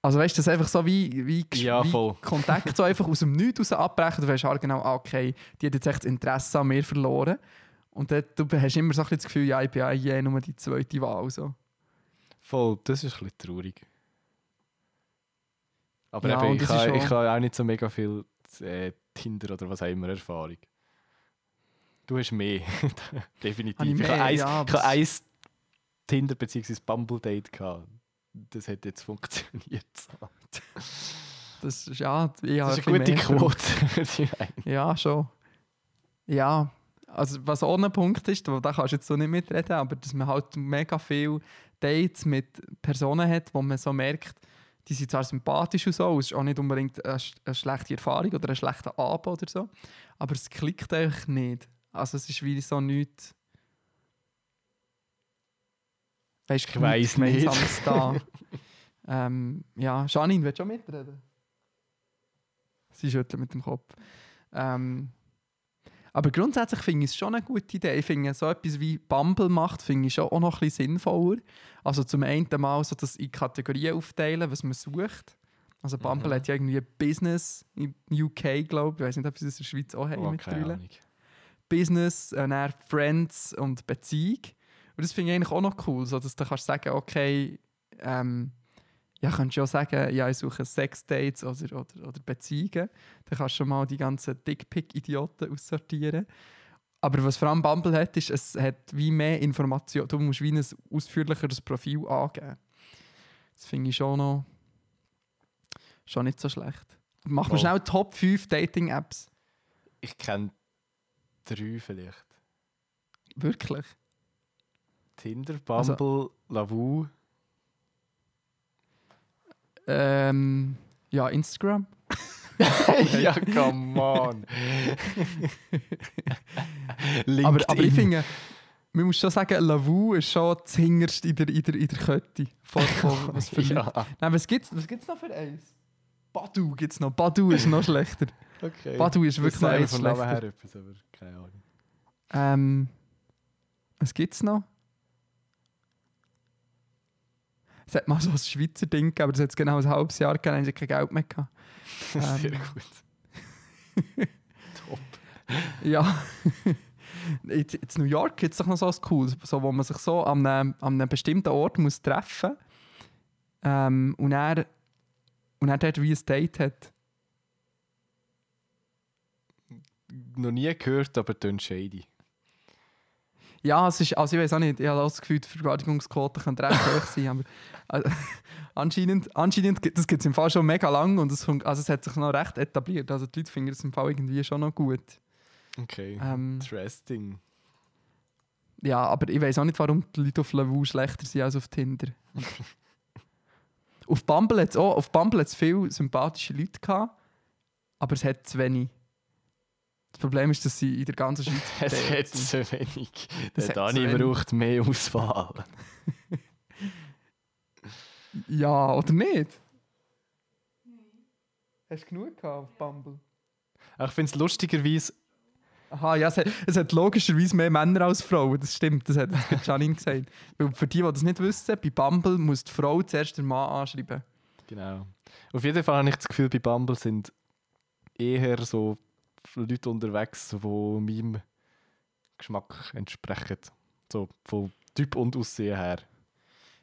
Also weißt du, das einfach so wie, wie, Ja, wie. Kontakt so einfach aus dem Nichts raus abbrechen. Du weißt halt genau, ah, okay, die hat jetzt echt das Interesse an mir verloren. Und dann, du hast immer so ein bisschen das Gefühl, ja, ich bin ja eh nur die zweite Wahl. So. voll, das ist ein bisschen traurig. Aber Ja, eben, ich, habe, ich auch- habe auch nicht so mega viel äh, Tinder oder was auch immer Erfahrung. Du hast mehr, definitiv. Habe ich ich mehr? habe eins, Ja, ich habe eins Tinder bzw. Bumble-Date gehabt. Das hat jetzt funktioniert. Das ist, ja, ich Das ist ein eine gute Quote. Ja, schon. Ja, also was auch ein Punkt ist, da kannst du jetzt so nicht mitreden, aber dass man halt mega viele Dates mit Personen hat, wo man so merkt, die sind zwar sympathisch und so, es ist auch nicht unbedingt eine schlechte Erfahrung oder ein schlechter Abend oder so, aber es klickt eigentlich nicht. Also es ist wie so nichts... Weißt, Ich weiss nicht. Da. ähm, ja, Janine, willst du auch mitreden? Sie schüttelt mit dem Kopf. Ähm, aber grundsätzlich finde ich es schon eine gute Idee. Ich finde, so etwas wie Bumble macht, finde ich schon auch noch ein bisschen sinnvoller. Also zum einen mal so das in Kategorien aufteilen, was man sucht. Also Bumble Mhm. hat ja irgendwie Business in UK, glaube ich. Ich weiß nicht, ob sie das in der Schweiz auch haben Oh, mit keine Brille. Ahnung. Business, äh, Friends und Beziehung. Und das finde ich eigentlich auch noch cool, so dass du kannst sagen, okay, ähm, ja, könntest du ja sagen, ja, ich suche Sexdates oder, oder, oder Beziehungen. Dann kannst du schon mal die ganzen Dickpick-Idioten aussortieren. Aber was vor allem Bumble hat, ist, es hat wie mehr Informationen. Du musst wie ein ausführlicheres Profil angeben. Das finde ich schon noch schon nicht so schlecht. Mach mal schnell Top 5 Dating-Apps. Ich kenne drei vielleicht. Wirklich. Tinder, Also- Bumble, Lavu. Ähm, ja, Instagram. ja, come on. Aber, aber ich finde, man muss schon sagen, Lavu ist schon das Hingerste in der, in der, in der Kette. Von, von, was für ja, Nein, was gibt es was gibt's noch für eins? Badu gibt es noch. Badu ist noch schlechter. okay. Badu ist wirklich noch eins schlechter. her etwas, aber keine Ahnung. Ähm, was gibt es noch? Es hat mal so ein Schweizer Ding gegeben, aber das hat genau ein halbes Jahr gegeben, dann kein Geld mehr gehabt. Sehr Ähm. gut. Top. Ja. in, in New York gibt es doch noch so etwas Cooles, so, wo man sich so an einem, an einem bestimmten Ort muss treffen muss ähm, und er und er dort wie ein Date hat. Noch nie gehört, aber tönt shady. Ja, es ist, also ich weiß auch nicht, ich habe auch das Gefühl, die Vergewaltigungsquote könnte recht hoch sein, aber also, anscheinend, anscheinend, gibt- das gibt es im Fall schon mega lang und es, also es hat sich noch recht etabliert. Also die Leute finden es im Fall irgendwie schon noch gut. Okay. Ähm, Interesting. ja, aber ich weiß auch nicht, warum die Leute auf Lavu schlechter sind als auf Tinder. auf Bumble hat es auch, auf Bumble hat's viele sympathische Leute gehabt, aber es hat zu wenig. Das Problem ist, dass sie in der ganzen Schweiz Es hat zu wenig. Es Der Dani wenig. braucht mehr Auswahl. Ja, oder nicht? Hast du genug gehabt auf Bumble? Ich finde es lustigerweise, Aha, ja, es hat, es hat logischerweise mehr Männer als Frauen, das stimmt, das hat jetzt gerade Janine gesagt. Weil für die, die das nicht wissen, bei Bumble muss die Frau zuerst den Mann anschreiben. genau. Auf jeden Fall habe ich das Gefühl, bei Bumble sind eher so Leute unterwegs, die meinem Geschmack entsprechen. So von Typ und Aussehen her.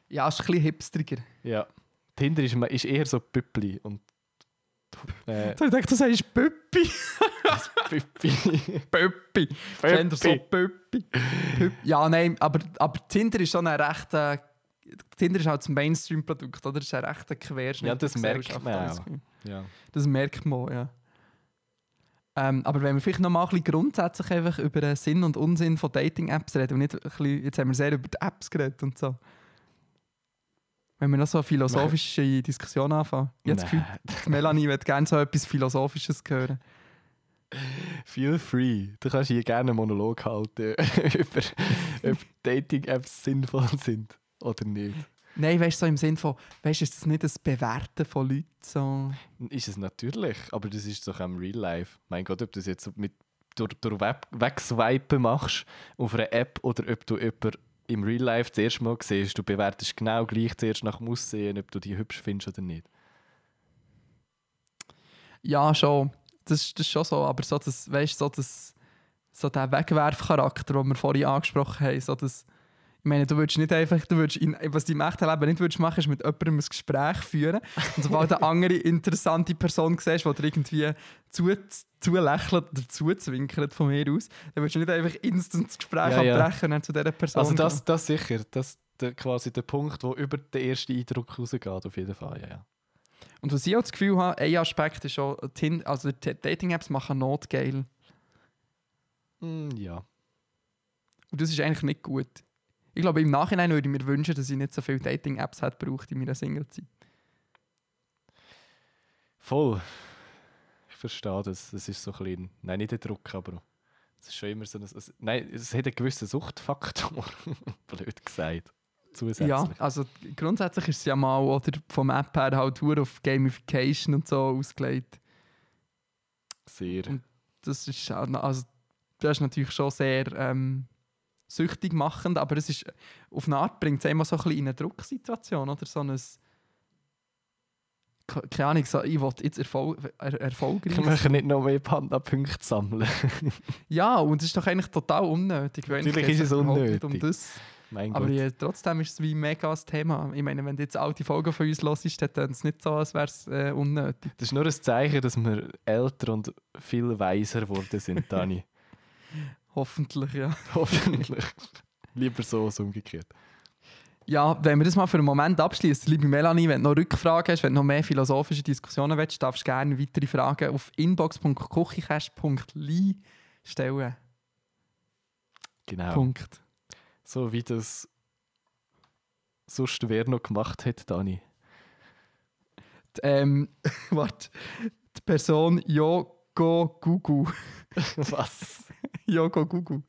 Ja, ist ein bisschen hipstriger. Ja. Tinder ist, ist eher so Püppli und äh, Ich dachte, du sagst Püppi. Püppi. Püppi. Gender so Püppi. Ja, nein, aber, aber Tinder ist schon ein rechter. Tinder ist halt das Mainstream-Produkt, oder? Das ist ein rechter Querschnitt. Ja, das merkt man auch. Ja. Das merkt man, ja. Ähm, aber wenn wir vielleicht noch mal ein bisschen grundsätzlich einfach über den Sinn und Unsinn von Dating-Apps reden und nicht ein bisschen, jetzt haben wir sehr über die Apps geredet und so. Wenn wir noch so eine philosophische Diskussion anfangen. Das Gefühl, Melanie würde gerne so etwas Philosophisches hören. Feel free. Du kannst hier gerne einen Monolog halten über ob Dating-Apps sinnvoll sind oder nicht. Nein, weißt du, so im Sinn von, weißt du, ist das nicht das Bewerten von Leuten so? Ist es natürlich, aber das ist doch am Real Life. Mein Gott, ob du das jetzt mit durch, durch Web Wegswipen machst auf einer App oder ob du jemanden im Real Life das erste Mal siehst, du bewertest genau gleich zuerst nach dem Aussehen, ob du die hübsch findest oder nicht. Ja, schon. Das, ist- das ist schon so, aber so, das, weißt, so, das, so der Wegwerfcharakter, den wir vorhin angesprochen haben, so das, ich meine, du würdest nicht einfach, du würdest in, was du im echten Leben nicht würdest machen, ist mit jemandem ein Gespräch führen und sobald du eine andere interessante Person siehst, die dir irgendwie zu, zulächelt oder zuzwinkert von mir aus, dann würdest du nicht einfach instant das Gespräch Ja, ja. abbrechen und zu dieser Person Also das, das sicher, das ist der, quasi der Punkt, wo über den ersten Eindruck rausgeht, auf jeden Fall. Ja, ja. Und was ich auch das Gefühl habe, ein Aspekt ist schon, also Dating-Apps machen Not geil. Mm, ja. Und das ist eigentlich nicht gut. Ich glaube, im Nachhinein würde ich mir wünschen, dass ich nicht so viele Dating-Apps hätte gebraucht in meiner Single-Zeit. Voll. Ich verstehe das. Das ist so ein bisschen, nein, nicht der Druck, aber es ist schon immer so ein, es, nein, es hat einen gewissen Suchtfaktor, blöd gesagt, zusätzlich. Ja, also grundsätzlich ist es ja mal oder vom App her halt nur auf Gamification und so ausgelegt. Sehr. Und- Das ist, also, das ist natürlich schon sehr ähm, süchtig machend, aber es ist, auf eine Art bringt es immer so ein bisschen in eine Drucksituation oder so ein Ke- keine Ahnung, so, ich will jetzt Erfol er erfolgreich Ich möchte nicht noch mehr Panda-Punkte sammeln. Ja, und es ist doch eigentlich total unnötig. Natürlich ist es nicht Um unnötig. das. mein Aber Gott. ja, trotzdem ist es wie mega das Thema. Ich meine, wenn du jetzt alte Folgen von uns hörst, dann ist es nicht so, als wäre es äh, unnötig. Das ist nur ein Zeichen, dass wir älter und viel weiser geworden sind, Dani. Hoffentlich, ja. Hoffentlich. Lieber so als umgekehrt. Ja, wenn wir das mal für einen Moment abschließen, liebe Melanie, wenn du noch Rückfragen hast, wenn du noch mehr philosophische Diskussionen willst, darfst du gerne weitere Fragen auf inbox.kuchicast.li stellen. Genau. Punkt. So wie das sonst wer noch gemacht hat, Dani. Die, Ähm, warte. Die Person Yogo Gugu. Was? Yogo Gugu.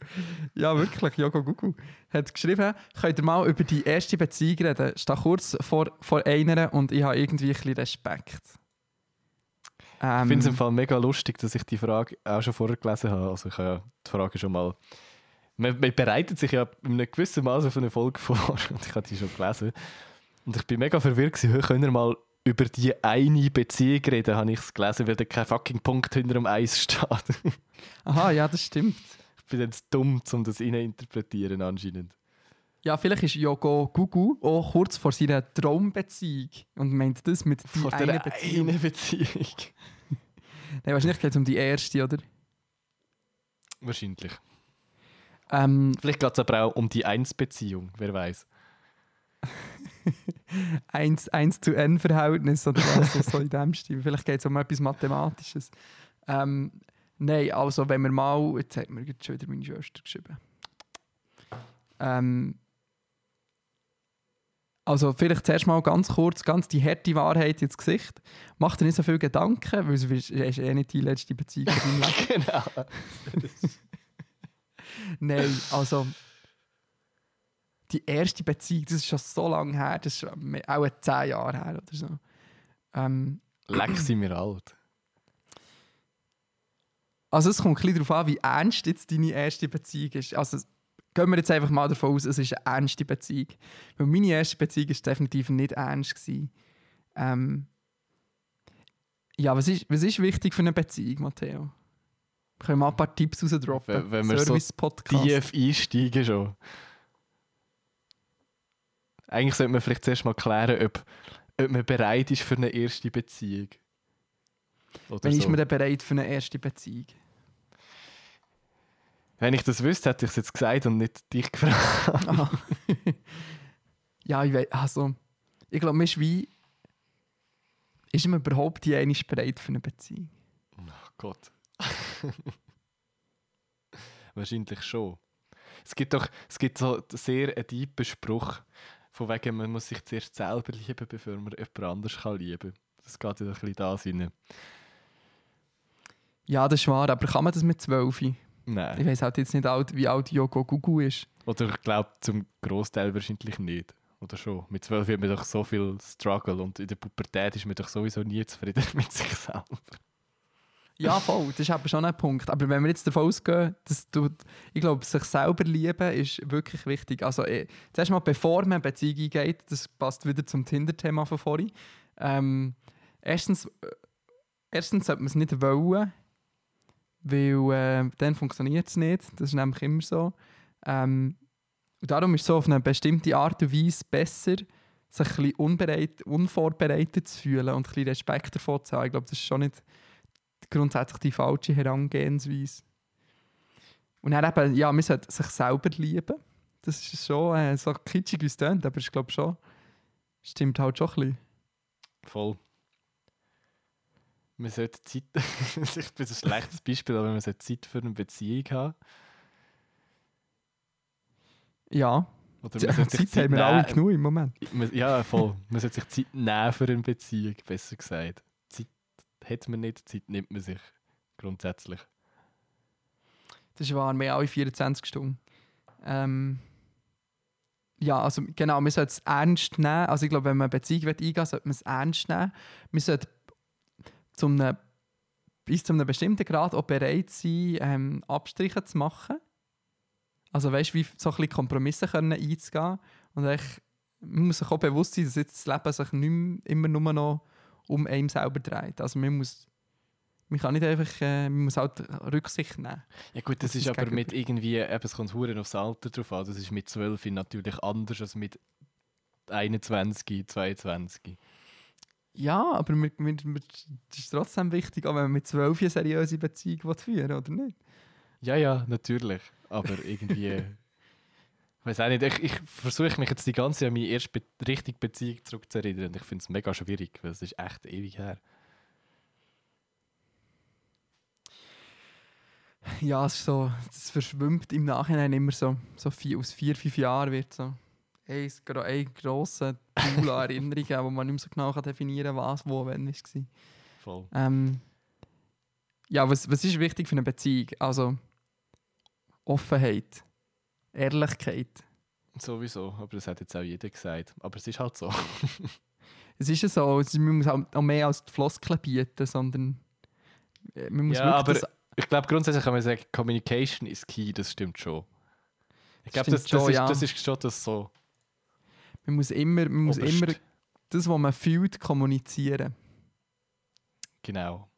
Ja, wirklich, Yogo Gugu. Hat geschrieben, könnt ihr mal über die erste Beziehung reden? Ich stehe kurz vor, vor einer und ich habe irgendwie ein bisschen Respekt. Ähm, Ich finde es im Fall mega lustig, dass ich die Frage auch schon vorher gelesen habe. Also ich habe ja die Frage schon mal... Man, man bereitet sich ja in einem gewissen Maß auf eine Folge vor und ich habe die schon gelesen. Und ich bin mega verwirrt gewesen, «Hä, können wir mal über die eine Beziehung reden, habe ich es gelesen, weil da kein fucking Punkt hinter dem Eis steht. Aha, ja, das stimmt. ich bin jetzt dumm, um das interpretieren anscheinend. Ja, vielleicht ist Yogo Gugu auch kurz vor seiner Traumbeziehung und meint das mit die Vor eine Beziehung. eine Beziehung. Nein, wahrscheinlich geht es um die erste, oder? Wahrscheinlich. Ähm, Vielleicht geht es aber auch um die Eins-Beziehung, wer weiß. 1, 1 zu N Verhältnis oder was, so, in dem Stil. Vielleicht geht es um etwas Mathematisches. Ähm, Nein, also wenn wir mal, jetzt hat mir schon wieder meine Schwester geschrieben. Ähm, also vielleicht zuerst mal ganz kurz, ganz die harte Wahrheit ins Gesicht. Mach dir nicht so viel Gedanken, weil ist ist eh nicht die letzte Beziehung in deinem Leben. genau. Nein, also die erste Beziehung, das ist schon so lange her, das ist auch zehn Jahre her oder so. Ähm, Leck sind wir alt. also es kommt ein bisschen darauf an, wie ernst jetzt deine erste Beziehung ist. Also gehen wir jetzt einfach mal davon aus, es ist eine ernste Beziehung. Weil meine erste Beziehung ist definitiv nicht ernst gewesen. Ähm, ja, was ist, was ist wichtig für eine Beziehung, Matteo? Können wir mal ein paar Tipps rausdroppen? Wenn- wenn wir so tief einsteigen schon. Eigentlich sollte man vielleicht zuerst mal klären, ob, ob man bereit ist für eine erste Beziehung. Oder Wenn so. ist man denn bereit für eine erste Beziehung? Wenn ich das wüsste, hätte ich es jetzt gesagt und nicht dich gefragt. Aha. ja, ich weiß, also, ich glaube, man ist wie, ist man überhaupt die eine bereit für eine Beziehung? Oh Gott. Wahrscheinlich schon. Es gibt doch es gibt so sehr einen tiefen Spruch, von wegen, man muss sich zuerst selber lieben, bevor man jemand anders kann lieben Das geht ja ein bisschen da rein. Ja, das ist wahr, aber kann man das mit 12? Ich Nein. weiß halt jetzt nicht, alt, wie alt Yoko Gugu ist. Oder ich glaube, zum Großteil wahrscheinlich nicht. Oder schon. Mit zwölf hat man doch so viel Struggle und in der Pubertät ist man doch sowieso nie zufrieden mit sich selber. Ja, voll, das ist aber schon ein Punkt. Aber wenn wir jetzt davon ausgehen, dass du, ich glaube, sich selber lieben ist wirklich wichtig. Also, eh, zuerst mal, bevor man eine Beziehung eingeht, das passt wieder zum Tinder-Thema von vorhin. Ähm, erstens, äh, erstens sollte man es nicht wollen, weil äh, dann funktioniert es nicht. Das ist nämlich immer so. Ähm, und darum ist es so auf eine bestimmte Art und Weise besser, sich ein bisschen unvorbereitet zu fühlen und ein bisschen Respekt davor zu haben. Ich glaube, das ist schon nicht grundsätzlich die falsche Herangehensweise. Und dann eben, ja, man sollte sich selber lieben. Das ist schon äh, so kitschig, wie es klingt, aber ich glaube schon, stimmt halt schon ein bisschen. Voll. Man sollte Zeit. ich bin ein schlechtes Beispiel, aber man sollte Zeit für eine Beziehung haben. Ja, Oder Zeit, man sollte sich Zeit haben wir alle genug im Moment. Ja, voll. Man sollte sich Zeit nehmen für eine Beziehung, besser gesagt. Hat man nicht, Zeit nimmt man sich. Grundsätzlich. Das waren mehr als 24 Stunden. Ähm, ja, also genau, man sollte es ernst nehmen. Also ich glaube, wenn man eine Beziehung eingehen will, sollte man es ernst nehmen. Man sollte zum einem, bis zu einem bestimmten Grad auch bereit sein, ähm, Abstriche zu machen. Also weißt du, wie so ein bisschen Kompromisse können einzugehen. Und man muss sich auch bewusst sein, dass jetzt das Leben sich nicht immer nur noch um einen selber dreht. Also man muss, man kann nicht einfach, äh, man muss halt Rücksicht nehmen. Ja gut, das Das ist aber mit irgendwie, eben, es kommt hure aufs Alter drauf an. Das ist mit 12 natürlich anders als mit 21, 22. Ja, aber wir, wir, das ist trotzdem wichtig, auch wenn man mit 12 eine seriöse Beziehung will führen oder nicht? Ja, ja, natürlich. Aber irgendwie. ich weiß auch nicht, ich, ich versuche mich jetzt die ganze Zeit an meine erste Be richtige Beziehung zurückzuerinnern ich finde es mega schwierig, weil es ist echt ewig her. Ja, es ist so, das verschwimmt im Nachhinein immer so, so vier, aus vier, fünf Jahren wird so ein, ein grosser Pool an Erinnerungen, wo man nicht mehr so genau kann definieren kann, was, wo, wann war. Voll. Ähm, ja, was, was ist wichtig für eine Beziehung? Also Offenheit, Ehrlichkeit. Sowieso, aber das hat jetzt auch jeder gesagt. Aber es ist halt so. Es ist ja so, man muss auch auch mehr als die Floskeln bieten, sondern äh, man muss Ja, wirklich aber ich glaube, grundsätzlich kann man sagen, Communication is key, das stimmt schon. Ich glaube, das, das, schon, ist, ja. das ist schon das so. Man muss immer, man muss Oberst. immer das, was man fühlt, kommunizieren. Genau.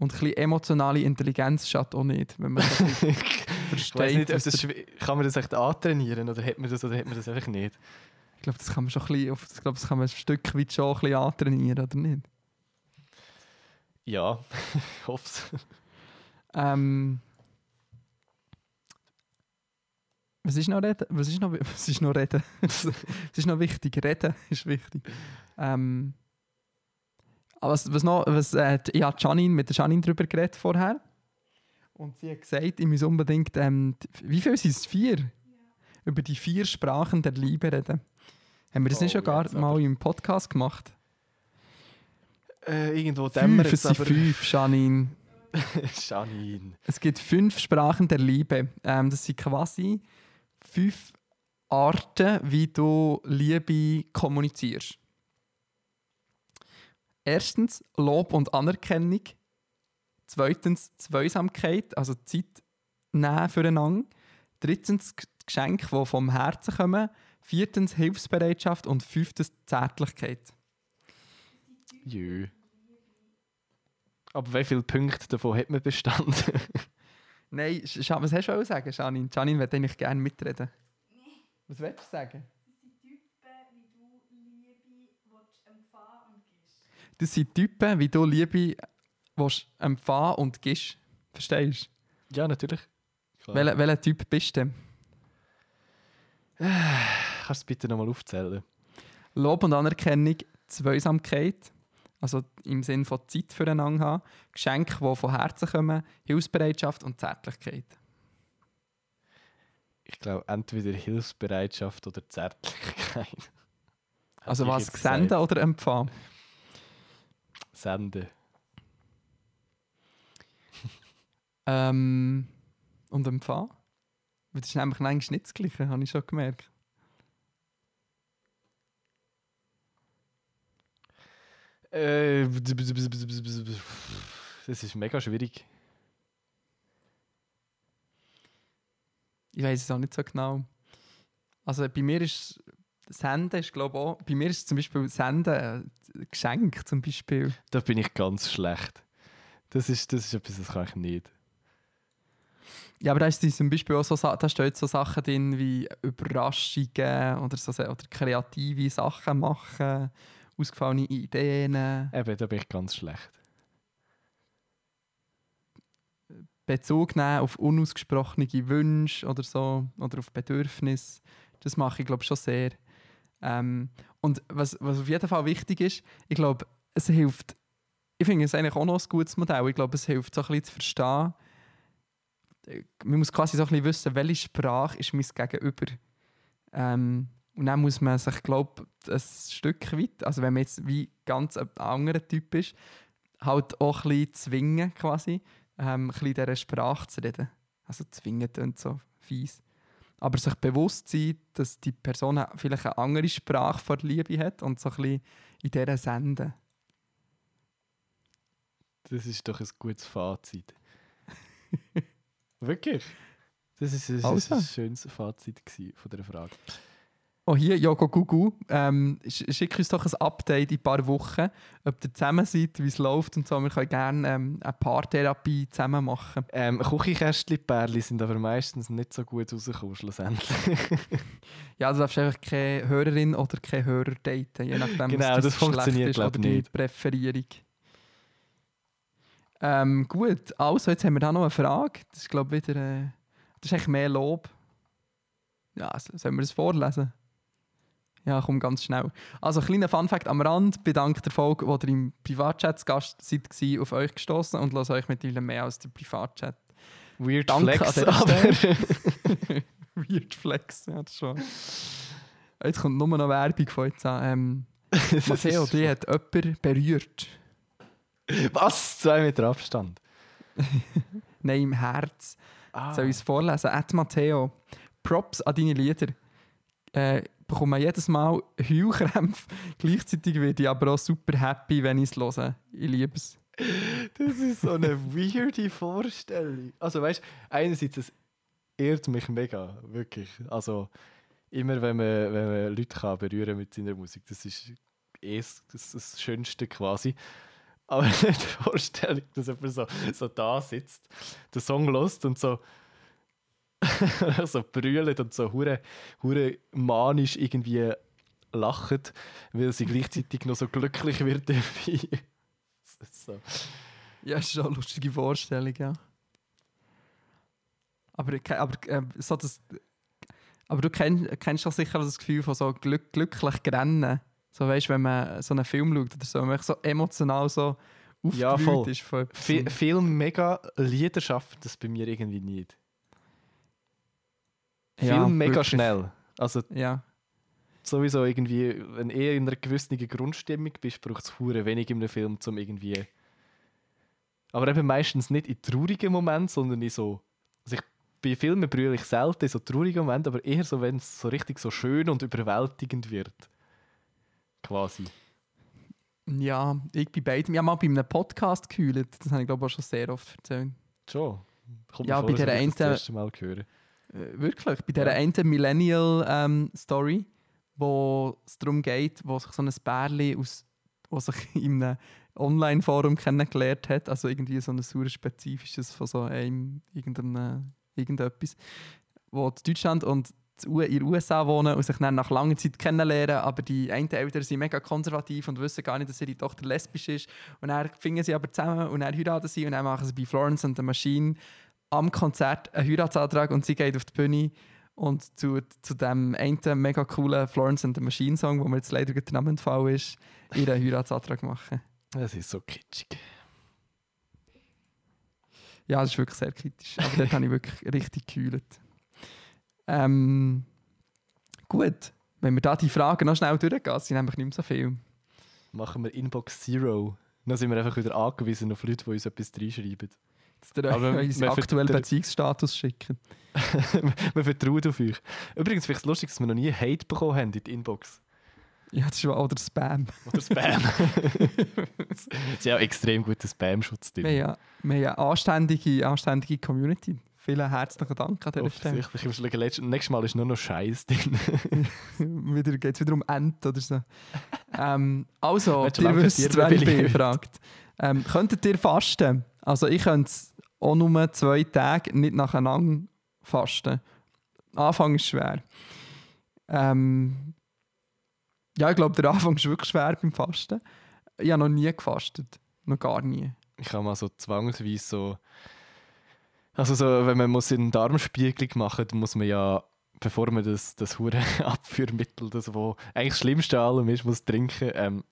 Und ein bisschen emotionale Intelligenz schadet auch nicht, wenn man weiß versteht. nicht, das kann man das echt antrainieren oder hat man das oder hat man das einfach nicht? ich glaube, das kann man schon ein bisschen, ich glaube, das kann man ein Stück weit schon ein bisschen antrainieren, oder nicht? Ja, ich hoffe es. Ähm, was ist noch reden? Was ist noch, was ist noch reden? was ist noch wichtig? Reden ist wichtig. Ähm, was, was noch, was, äh, ich habe Janine, mit der Janine darüber geredet vorher. Und sie hat gesagt, ich muss unbedingt, ähm, wie viel sind es? Vier? Über die vier Sprachen der Liebe reden. Haben wir das nicht Oh, schon gar jetzt mal aber. im Podcast gemacht? Äh, irgendwo dämmert es es sind aber... fünf, Janine. Janine. Es gibt fünf Sprachen der Liebe. Ähm, das sind quasi fünf Arten, wie du Liebe kommunizierst. Erstens Lob und Anerkennung. Zweitens Zweisamkeit, also Zeit nehmen füreinander. Drittens Geschenke, die vom Herzen kommen. Viertens Hilfsbereitschaft und fünftens Zärtlichkeit. Jö. Aber wie viele Punkte davon hat man bestanden? Nein, was hast du wollen sagen, Janine? Janine würde eigentlich gerne mitreden. Was willst du sagen? Das sind Typen, wie du Liebe willst empfangen und gibst. Verstehst du? ja, natürlich. Klar. Welcher, Typ bist du denn? Kannst du es bitte nochmal aufzählen? Lob und Anerkennung, Zweisamkeit, also im Sinne von Zeit füreinander haben, Geschenke, die von Herzen kommen, Hilfsbereitschaft und Zärtlichkeit. Ich glaube, entweder Hilfsbereitschaft oder Zärtlichkeit. Also was, senden oder empfangen? Senden. Ähm, und empfangen? Das ist nämlich eigentlich nicht das Gleiche, habe ich schon gemerkt. Äh, das ist mega schwierig. Ich weiß es auch nicht so genau. Also bei mir ist Senden ist glaube ich auch, bei mir ist zum Beispiel Senden äh, Geschenk zum Beispiel. Da bin ich ganz schlecht. Das ist, das ist etwas, das kann ich nicht. Ja, aber da ist zum Beispiel auch so, da stehen so Sachen drin wie Überraschungen oder, so, oder kreative Sachen machen, ausgefallene Ideen, Eben, da bin ich ganz schlecht. Bezug nehmen auf unausgesprochene Wünsche oder so oder auf Bedürfnisse. Das mache ich glaube schon sehr. Ähm, und was, was auf jeden Fall wichtig ist, ich glaube, es hilft, ich finde es eigentlich auch noch ein gutes Modell. Ich glaube, es hilft so ein bisschen zu verstehen, äh, man muss quasi so ein bisschen wissen, welche Sprache ist mein Gegenüber. Ähm, und dann muss man sich, glaube ich, ein Stück weit, also wenn man jetzt wie ganz ein anderer Typ ist, halt auch ein bisschen zwingen quasi, ähm, ein bisschen dieser Sprache zu reden. Also zwingen und so fies. Aber sich bewusst sein, dass die Person vielleicht eine andere Sprache vor Liebe hat und so ein bisschen in dieser senden. Das ist doch ein gutes Fazit. Wirklich? Das ist, das ist Also. ein schönes Fazit von dieser Frage. Oh, hier, Jogo Gugu, ähm, sch- schick uns doch ein Update in ein paar Wochen, ob ihr zusammen seid, wie es läuft und so. Wir können gerne ähm, eine Paartherapie zusammen machen. Ähm, Küchenkästchen-Pärchen sind aber meistens nicht so gut rausgekommen, schlussendlich. Ja, also du darfst einfach keine Hörerin oder keine Hörer daten, je nachdem, Genau, was das funktioniert, ist oder die nicht. Präferierung. Ähm, gut, also jetzt haben wir da noch eine Frage. Das ist glaube ich wieder, äh, das ist eigentlich mehr Lob. Ja, so- sollen wir das vorlesen? Ja, komm ganz schnell. Also, kleiner Funfact am Rand. Bedankt der Folge, wo ihr im Privatchat zu Gast seid, auf euch gestoßen und lasst euch mittlerweile mehr als der Privatchat. Weird Danke Flex, aber... Weird Flex, ja, das schon. Jetzt kommt nur noch Werbung von jetzt an. Ähm, Matteo, die hat jemand berührt. Was? Zwei Meter Abstand? Nein, im Herz. Ah. Soll ich es vorlesen? Ed Matteo. Props an deine Lieder. Äh, bekomme jedes Mal Heulkrämpfe. Gleichzeitig werde ich aber auch super happy, wenn ich es höre. Ich liebe es. Das ist so eine weirde Vorstellung. Also weißt du, einerseits, es ehrt mich mega, wirklich. Also immer wenn man, wenn man Leute kann berühren mit seiner Musik, das ist eh das, das, Schönste quasi. Aber die Vorstellung, dass jemand so, so da sitzt, den Song lost und so so brüllt und so hure, hure manisch irgendwie lacht, weil sie gleichzeitig noch so glücklich wird dabei. So. Ja, das ist schon eine lustige Vorstellung, ja. Aber, aber, äh, so das, aber du kenn, kennst doch sicher das Gefühl von so glück, glücklich rennen. So weißt du, wenn man so einen Film schaut oder so, wenn man so emotional so Ja, aufgewühlt voll. ist. Fi- Film mega, Lieder schaffen das bei mir irgendwie nicht. Ja, Film mega wirklich. schnell. Also Ja. sowieso irgendwie, wenn eher in einer gewissen Grundstimmung bist, braucht es hure wenig in einem Film, um irgendwie... Aber eben meistens nicht in traurigen Momenten, sondern in so... Also ich, bei Filmen brülle ich selten in so traurigen Momenten, aber eher so, wenn es so richtig so schön und überwältigend wird. Quasi. Ja, ich bei beidem. Ich habe mal bei einem Podcast gehüllt. Das habe ich glaube ich auch schon sehr oft erzählt. Schon. Kommt Ja, mir bei vor, der einen- das erste Mal hören. Äh, wirklich. Bei dieser Ja. einen Millennial-Story, wo es darum geht, wo sich so ein Bärli aus wo sich in einem Online-Forum kennengelernt hat, also irgendwie so ein super spezifisches von so einem irgendeinem, irgendetwas, wo in Deutschland und in den USA wohnen und sich dann nach langer Zeit kennenlernen, aber die einen Eltern sind mega konservativ und wissen gar nicht, dass ihre Tochter lesbisch ist und dann finden sie aber zusammen und dann heiraten sie und dann machen sie bei Florence and the Machine am Konzert einen Heiratsantrag und sie geht auf die Bühne und zu, zu dem einen mega coolen Florence and the Machine Song, wo mir jetzt leider der Name entfallen ist, ihren Heiratsantrag machen. Das ist so kitschig. Ja, das ist wirklich sehr kritisch. Aber dort habe ich wirklich richtig gekühlt. Ähm, gut, wenn wir da die Fragen noch schnell durchgehen, sind nämlich nicht mehr so viel. Machen wir Inbox Zero. Dann sind wir einfach wieder angewiesen auf Leute, die uns etwas reinschreiben. Dass ihr Aber unseren aktuellen Beziehungsstatus schicken. wir vertrauen auf euch. Übrigens, vielleicht lustig, dass wir noch nie Hate bekommen haben in die Inbox. Ja, das ist oder Spam. Oder Spam. Es ist ja auch extrem guter Spam-Schutz Wir drin. haben ja, wir haben ja eine anständige, anständige Community. Vielen herzlichen Dank an dieser Stelle. Offensichtlich. Ich muss schauen, letztes- nächstes Mal ist nur noch Scheiß drin. wieder geht es wieder um Ent oder so. ähm, also, ihr wisst, wer wer ich bin, bin? fragt. Ähm, könntet ihr fasten? Also ich könnte auch nur zwei Tage nicht nacheinander fasten. Anfang ist schwer. Ähm, ja, ich glaube, der Anfang ist wirklich schwer beim Fasten. Ich habe noch nie gefastet. Noch gar nie. Ich habe mal so zwangsweise so. Also, so, wenn man muss eine Darmspiegelung machen dann muss man ja, bevor man das, das hure Abführmittel, das wo eigentlich das Schlimmste an allem ist, muss trinken, ähm,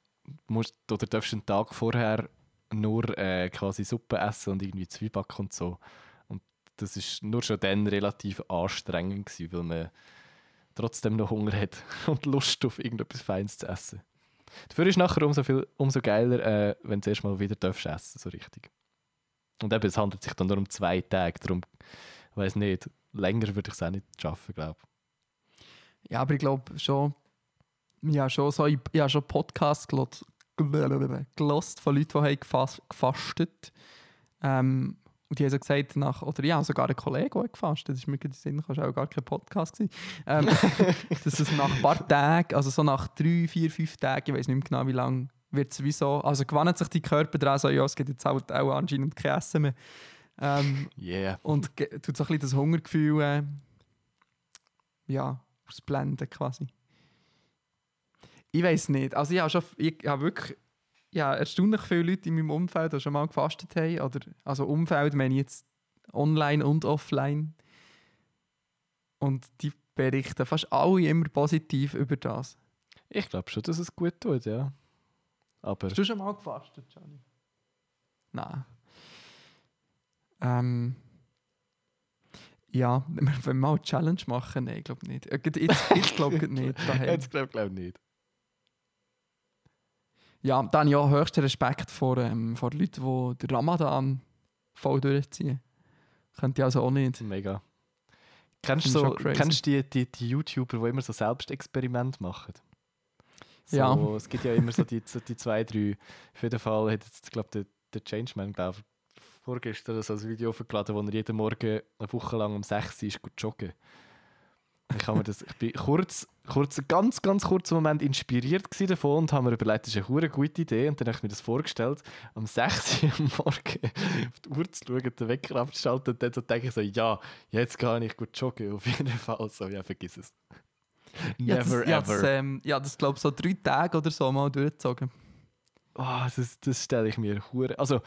musst, oder darfst einen Tag vorher nur äh, quasi Suppe essen und irgendwie Zwieback und so. Und das ist nur schon dann relativ anstrengend gewesen, weil man trotzdem noch Hunger hat und Lust auf irgendetwas Feines zu essen. Dafür ist nachher umso, viel, umso geiler, äh, wenn du erst mal wieder darfst essen, so richtig. Und eben, es handelt sich dann nur um zwei Tage, darum, ich weiß nicht, länger würde ich es auch nicht schaffen, glaube Ja, aber ich glaube schon, ja, schon so, ich, ich habe schon Podcasts gelost, von Leuten, die haben gefas gefastet ähm, Und die haben so gesagt, nach, oder ja, sogar ein Kollege, der hat gefastet das ist mir in den Sinn, das war auch gar kein Podcast. Gewesen, ähm, dass es nach ein paar Tagen, also so nach drei, vier, fünf Tagen, ich weiß nicht mehr genau wie lange, wird es wieso, also gewöhnt sich die Körper daran, so, ja, es gibt jetzt halt auch anscheinend kein Essen mehr. Ähm, Yeah. und tut so ein bisschen das Hungergefühl äh, ja, ausblenden quasi. Ich weiß nicht. Also ich habe schon ich habe wirklich ja, erstaunlich viele Leute in meinem Umfeld, die schon mal gefastet haben. Oder, also Umfeld meine ich jetzt online und offline. Und die berichten fast alle immer positiv über das. Ich glaube schon, dass es gut tut, ja. Aber Hast du schon mal gefastet, Johnny? Nein. Ähm, ja, wenn wir, mal eine Challenge machen, nein, ich glaube nicht. Äh, Jetzt, jetzt glaube ich nicht. Daheim. jetzt glaube glaub ich nicht. Ja, dann habe ich auch höchsten Respekt vor, ähm, vor Leuten, die den Ramadan voll durchziehen. Könnte ich also auch nicht. Mega. Kennst du so, kennst du die, die, die YouTuber, die immer so Selbstexperimente machen? So, Ja. Es gibt ja immer so die, so die zwei, drei. Auf jeden Fall hat jetzt, glaube der, der Changeman, glaube vorgestern so ein Video hochgeladen, wo er jeden Morgen eine Woche lang um 6 Uhr ist gut joggen. Ich, habe mir das, ich bin kurz, kurz, ganz, ganz kurzen Moment inspiriert davon und habe mir überlegt, das ist eine hure gute Idee. Und dann habe ich mir das vorgestellt, am 6 Uhr am Morgen auf die Uhr zu schauen, den Wecker abzuschalten und dann so denke ich so, ja, jetzt kann ich gut joggen, auf jeden Fall. So, ja, vergiss es. Ja, Never das, ja, das, ever. ähm, ja, das glaube ich so drei Tage oder so mal durchgezogen. Oh, das, das stelle ich mir hure. Also,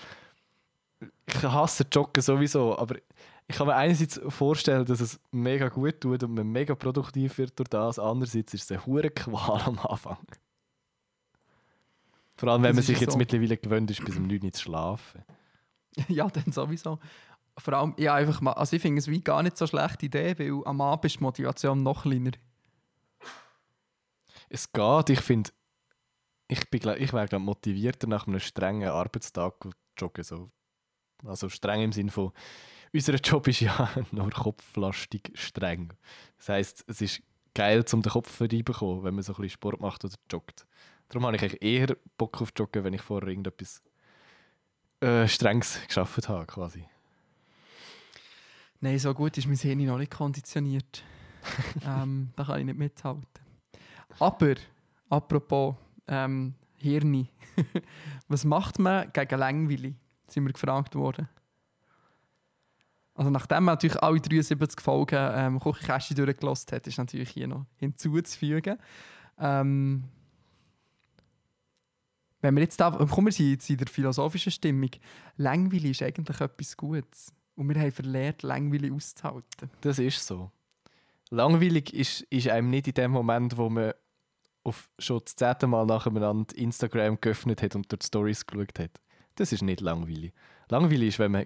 ich hasse Joggen sowieso, aber ich kann mir einerseits vorstellen, dass es mega gut tut und man mega produktiv wird durch das. Andererseits ist es eine hure Qual am Anfang. Vor allem, wenn Das man sich jetzt so. mittlerweile gewöhnt ist, bis um 9 Uhr zu schlafen. ja, dann sowieso. Vor allem, ja, einfach mal, also ich finde es wie gar nicht so eine schlechte Idee, weil am Abend ist die Motivation noch kleiner. Es geht, ich finde, ich, bin, ich wäre glaub, motivierter nach einem strengen Arbeitstag zu joggen. So. Also streng im Sinne von, unser Job ist ja nur kopflastig streng. Das heisst, es ist geil, um den Kopf reinzubekommen, wenn man so ein bisschen Sport macht oder joggt. Darum habe ich eigentlich eher Bock auf Joggen, wenn ich vorher irgendetwas äh, Strenges geschafft habe, quasi. Nein, so gut ist mein Hirn noch nicht konditioniert. ähm, da kann ich nicht mithalten. Aber, apropos ähm, Hirni. Was macht man gegen Langweile? Sind wir gefragt worden. Also nachdem man natürlich alle 73 Folgen ähm, Küchenkästchen durchgelassen hat, ist natürlich hier noch hinzuzufügen. Ähm, wenn wir jetzt da, kommen wir jetzt in der philosophischen Stimmung. Langweile ist eigentlich etwas Gutes. Und wir haben verlernt, Langweile auszuhalten. Das ist so. Langweilig ist, ist einem nicht in dem Moment, wo man auf schon das zehnte Mal nacheinander Instagram geöffnet hat und dort Stories geschaut hat. Das ist nicht langweilig. Langweilig ist, wenn man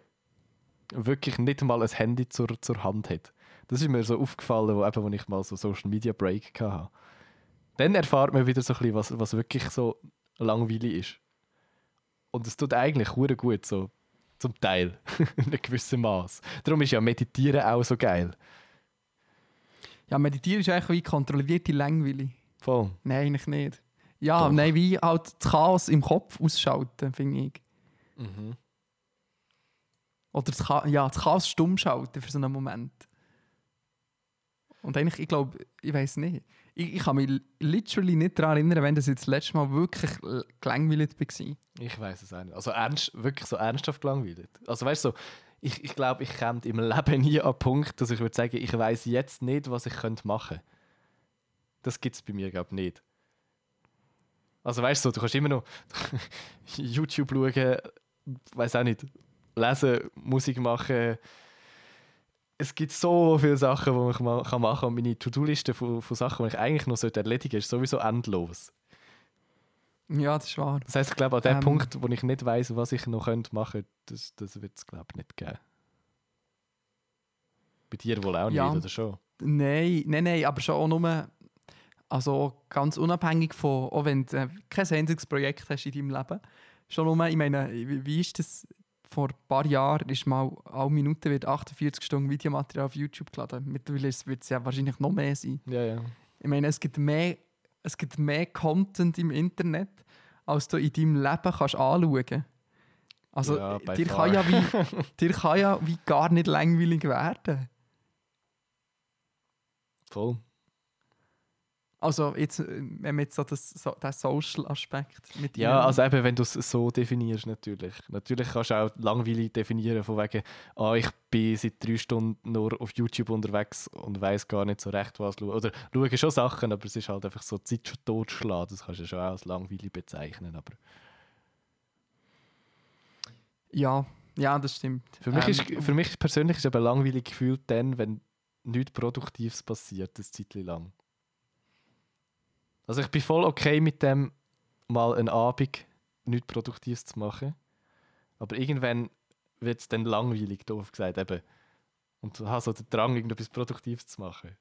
wirklich nicht mal ein Handy zur, zur Hand hat. Das ist mir so aufgefallen, wo, eben, wo ich mal so Social Media Break hatte. Dann erfahrt man wieder so ein bisschen, was, was wirklich so langweilig ist. Und es tut eigentlich hure gut so. Zum Teil. in einem gewissen Maß. Darum ist ja Meditieren auch so geil. Ja, meditieren ist eigentlich wie kontrollierte Langweile. Voll. Nein, eigentlich nicht. Ja, Doch. nein, wie halt das Chaos im Kopf ausschalten, finde ich. Mhm. Oder das, Cha ja, das Chaos stumm schalten für so einen Moment. Und eigentlich, ich glaube, ich weiß nicht. Ich, ich kann mich literally nicht daran erinnern, wenn das jetzt das letzte Mal wirklich gelangweilt war. Ich weiß es auch nicht. Also ernst, wirklich so ernsthaft gelangweilt. Also weißt du, so, ich, ich glaube, ich käme im Leben nie an den Punkt, dass ich würde sagen, ich weiß jetzt nicht, was ich könnte machen. Das gibt es bei mir, glaube ich, nicht. Also weißt du, du kannst immer noch YouTube schauen, weiß auch nicht, lesen, Musik machen. Es gibt so viele Sachen, die ich ma- kann machen kann. Und meine To-Do-Liste von, von Sachen, die ich eigentlich noch erledigen sollte, ist sowieso endlos. Ja, das ist wahr. Das heisst, ich glaube, an dem Ähm. Punkt, wo ich nicht weiß, was ich noch könnte machen könnte, das, das wird es, glaube ich, nicht geben. Bei dir wohl auch Ja. nicht, oder schon? Nein, nein, nein, aber schon auch nur, also ganz unabhängig von, auch wenn du äh, kein einziges Projekt hast in deinem Leben, schon nur, ich meine, wie, wie ist das, vor ein paar Jahren ist mal, alle Minute wird 48 Stunden Videomaterial auf YouTube geladen. Mittlerweile wird es ja wahrscheinlich noch mehr sein. Ja, ja. Ich meine, es gibt mehr, es gibt mehr Content im Internet, als du in deinem Leben kannst anschauen Also, Ja, dir, far. kann ja wie, dir kann ja wie gar nicht langweilig werden. Voll. Also, jetzt, äh, wenn wir jetzt so das, so, den Social-Aspekt mit Ja, rein- also eben, wenn du es so definierst, natürlich. Natürlich kannst du auch langweilig definieren, von wegen, ah, ich bin seit drei Stunden nur auf YouTube unterwegs und weiß gar nicht so recht, was schauen. Oder schaue schon Sachen, aber es ist halt einfach so Zeit schon totschlagen. Das kannst du schon auch als langweilig bezeichnen. Aber ja, ja, das stimmt. für mich, Ähm, ist, für mich persönlich ist eben langweilig gefühlt dann, wenn nichts Produktives passiert, das Zeit lang. Also ich bin voll okay mit dem, mal einen Abend nichts Produktives zu machen. Aber irgendwann wird es dann langweilig, doof gesagt, eben. Und du hast so den Drang, irgendetwas Produktives zu machen.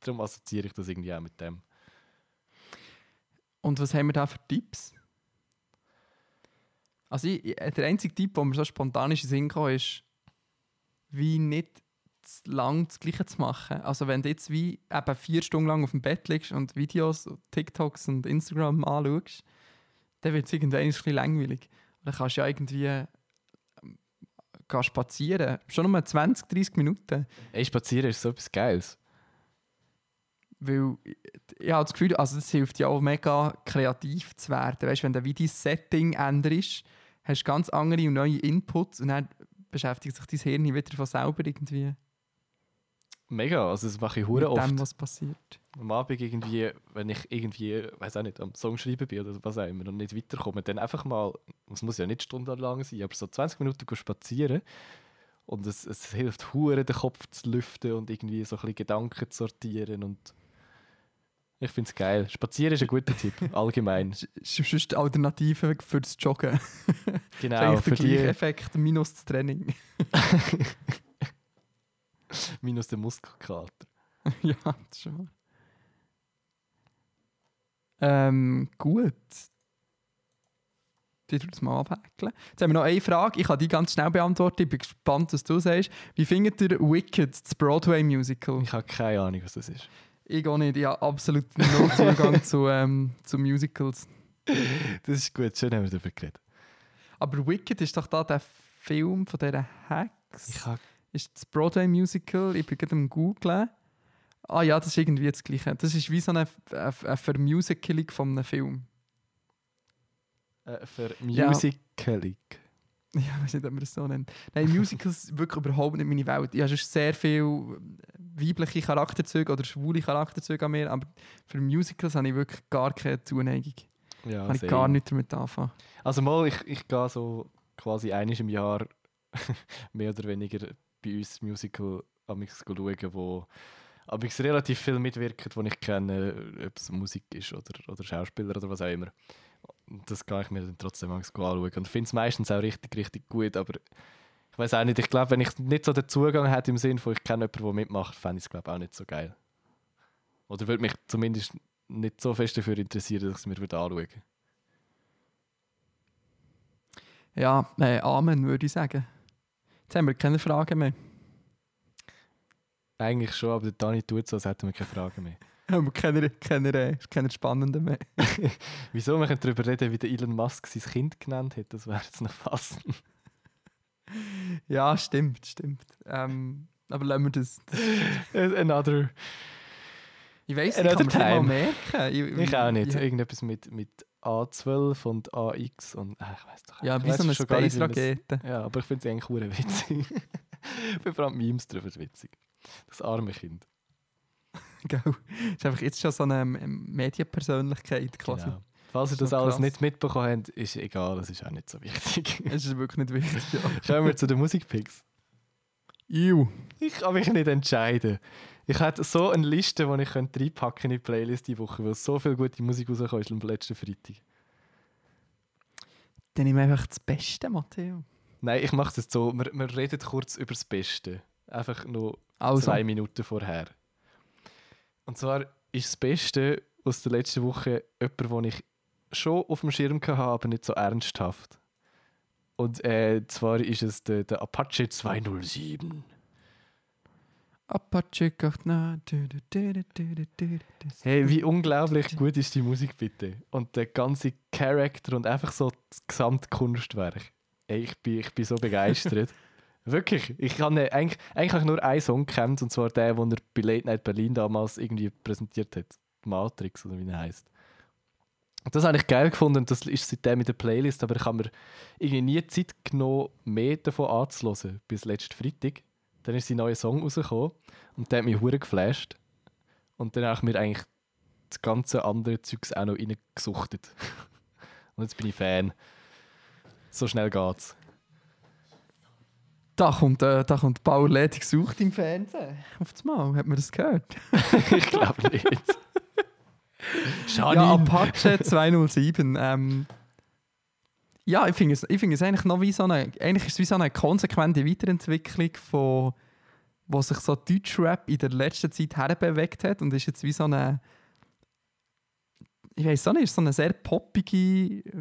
Darum assoziiere ich das irgendwie auch mit dem. Und was haben wir da für Tipps? Also, ich, der einzige Tipp, der mir so spontan in den Sinn kam, ist, wie nicht zu lang das Gleiche zu machen. Also, wenn du jetzt wie eben vier Stunden lang auf dem Bett liegst und Videos, und TikToks und Instagram anschaust, dann wird es irgendwann ein bisschen langweilig. Dann kannst du ja irgendwie gehen spazieren. Schon nur 20, 30 Minuten. Ey, spazieren ist so etwas Geiles. Weil ich, ich habe das Gefühl, also das hilft ja auch mega kreativ zu werden. Weißt, wenn du wie dein Setting änderst, hast du ganz andere und neue Inputs und dann beschäftigt sich dein Hirn wieder von selber irgendwie Mega, also das mache ich hure oft. dem, was passiert. am Abend irgendwie, wenn ich irgendwie, weiß auch nicht, am Song schreiben bin oder was auch immer und nicht weiterkomme, dann einfach mal, es muss ja nicht stundenlang sein, aber so 20 Minuten spazieren und es, es hilft hure den Kopf zu lüften und irgendwie so ein bisschen Gedanken zu sortieren und ich finde es geil. Spazieren ist ein guter Tipp, allgemein. Das ist sonst die Alternative für das Joggen. Das ist Genau, für die Effekt minus das Training. minus den Muskelkater. ja, das schon wahr. Ähm, gut. Ich tue das mal abhäkeln. Jetzt haben wir noch eine Frage. Ich kann die ganz schnell beantworten. Ich bin gespannt, was du sagst. Wie findet ihr Wicked, das Broadway-Musical? Ich habe keine Ahnung, was das ist. Ich auch nicht. Ich habe absolut null Zugang zu, ähm, zu Musicals. Das ist gut, schön haben wir darüber geredet. Aber Wicked ist doch da der Film von dieser Hex. Ich habe ist das Broadway-Musical. Ich bin gerade am googlen. Ah ja, das ist irgendwie das Gleiche. Das ist wie so eine, eine, eine Vermusicalung von einem Film. Äh, für Ja. Ich weiß nicht, ob man das so nennt. Nein, Musicals wirklich überhaupt nicht meine Welt. Ich habe sonst sehr viele weibliche Charakterzüge oder schwule Charakterzüge an mir, aber für Musicals habe ich wirklich gar keine Zuneigung. Ja, kann ich same. gar nicht damit anfangen. Also mal, ich, ich gehe so quasi einmal im Jahr mehr oder weniger bei uns Musical schauen, wo amix relativ viel mitwirkt, wo ich kenne, ob es Musik ist oder, oder Schauspieler oder was auch immer. Das kann ich mir dann trotzdem anschauen und finde es meistens auch richtig, richtig gut, aber ich weiß auch nicht, ich glaube, wenn ich nicht so den Zugang hätte im Sinn von, ich kenne jemanden, der mitmacht, fände ich es glaube auch nicht so geil. Oder würde mich zumindest nicht so fest dafür interessieren, dass ich es mir anschauen würde. Ja, äh, Amen würde ich sagen. Jetzt haben wir keine Fragen mehr. Eigentlich schon, aber der Dani tut so, als hätten wir keine Fragen mehr. Haben wir keine, keine, äh, keine spannenden mehr. Wieso? Wir können darüber reden, wie der Elon Musk sein Kind genannt hat. Das wäre jetzt noch fast. Ja, stimmt, stimmt. Ähm, aber lassen wir das. Another. Ich weiß Another ich kann mir time. nicht mal merken. Ich auch nicht. Ich, Irgendetwas mit, mit A12 und AX und. Ach, ich weiß doch. ja, wie so eine Space-Rakete. Ja, aber ich finde sie eigentlich hure witzig. ich finde vor allem Memes drüber witzig. Das arme Kind. Gell? Ist einfach jetzt schon so eine Medienpersönlichkeit quasi. Genau. Falls ihr So das alles krass. nicht mitbekommen habt, ist egal, das ist auch nicht so wichtig. Es ist wirklich nicht wichtig. Ja. Kommen wir zu den Musikpicks. Ew. Ich kann mich nicht entscheiden. Ich hätte so eine Liste, die ich könnte reinpacken in die Playlist die Woche, weil so viel gute Musik rausgekommen ist am letzten Freitag. Dann nehme einfach das Beste, Matteo. Nein, ich mache es jetzt so. Wir, wir reden kurz über das Beste. Einfach nur Also, zwei Minuten vorher. Und zwar ist das Beste aus der letzten Woche jemand, den ich schon auf dem Schirm hatte, aber nicht so ernsthaft. Und äh, zwar ist es der, der Apache 207. Apache na. Hey, wie unglaublich gut ist die Musik bitte? Und der ganze Charakter und einfach so das gesamte Kunstwerk. Ich bin, ich bin so begeistert. Wirklich. Ich habe eigentlich, eigentlich habe ich nur einen Song gekannt, und zwar der, den er bei Late Night Berlin damals irgendwie präsentiert hat. Matrix oder wie er heißt. Das habe ich geil gefunden und das ist seitdem in der Playlist, aber ich habe mir irgendwie nie Zeit genommen, mehr davon anzuhören, bis letzten Freitag. Dann ist sein neuer Song rausgekommen und der hat mich hure geflasht. Und dann habe ich mir eigentlich das ganze andere Zeugs auch noch reingesuchtet. Und jetzt bin ich Fan. So schnell geht's. Da kommt, äh, da kommt Bauer Ledig gesucht im Fernsehen. Auf das Mal, hat man das gehört? ich glaube nicht. Ja, Janine! Apache 207. Ähm, ja, ich finde es, ich finde es eigentlich noch wie so eine, eigentlich ist es wie so eine konsequente Weiterentwicklung von, wo sich so Deutschrap in der letzten Zeit herbewegt hat und ist jetzt wie so eine, ich weiß auch nicht, ist so eine sehr poppige äh,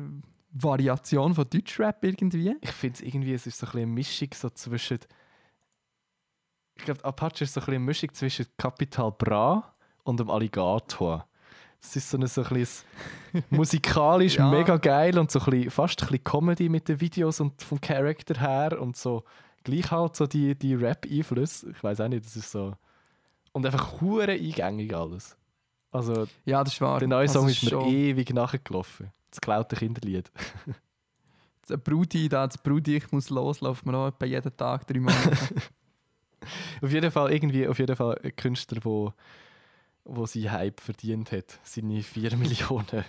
Variation von Deutschrap irgendwie. Ich finde es irgendwie, es ist so ein bisschen eine Mischung so zwischen. Ich glaube, Apache ist so ein bisschen eine Mischung zwischen Capital Bra und dem Alligator. Es ist so ein, so ein bisschen musikalisch Ja. mega geil und so ein bisschen, fast ein bisschen Comedy mit den Videos und vom Charakter her und so gleich halt so die, die Rap-Einflüsse. Ich weiß auch nicht, das ist so. Und einfach hure eingängig alles. Also, Ja, das ist wahr. der neue Das Song ist mir schon- ewig nachgelaufen. Das geklaute Kinderlied. Der Brudi, da, das Brudi, ich muss loslaufen, wir auch etwa jeden Tag drei Monate. Auf jeden Fall irgendwie, auf jeden Fall ein Künstler, wo, wo sie Hype verdient hat. Seine 4 Millionen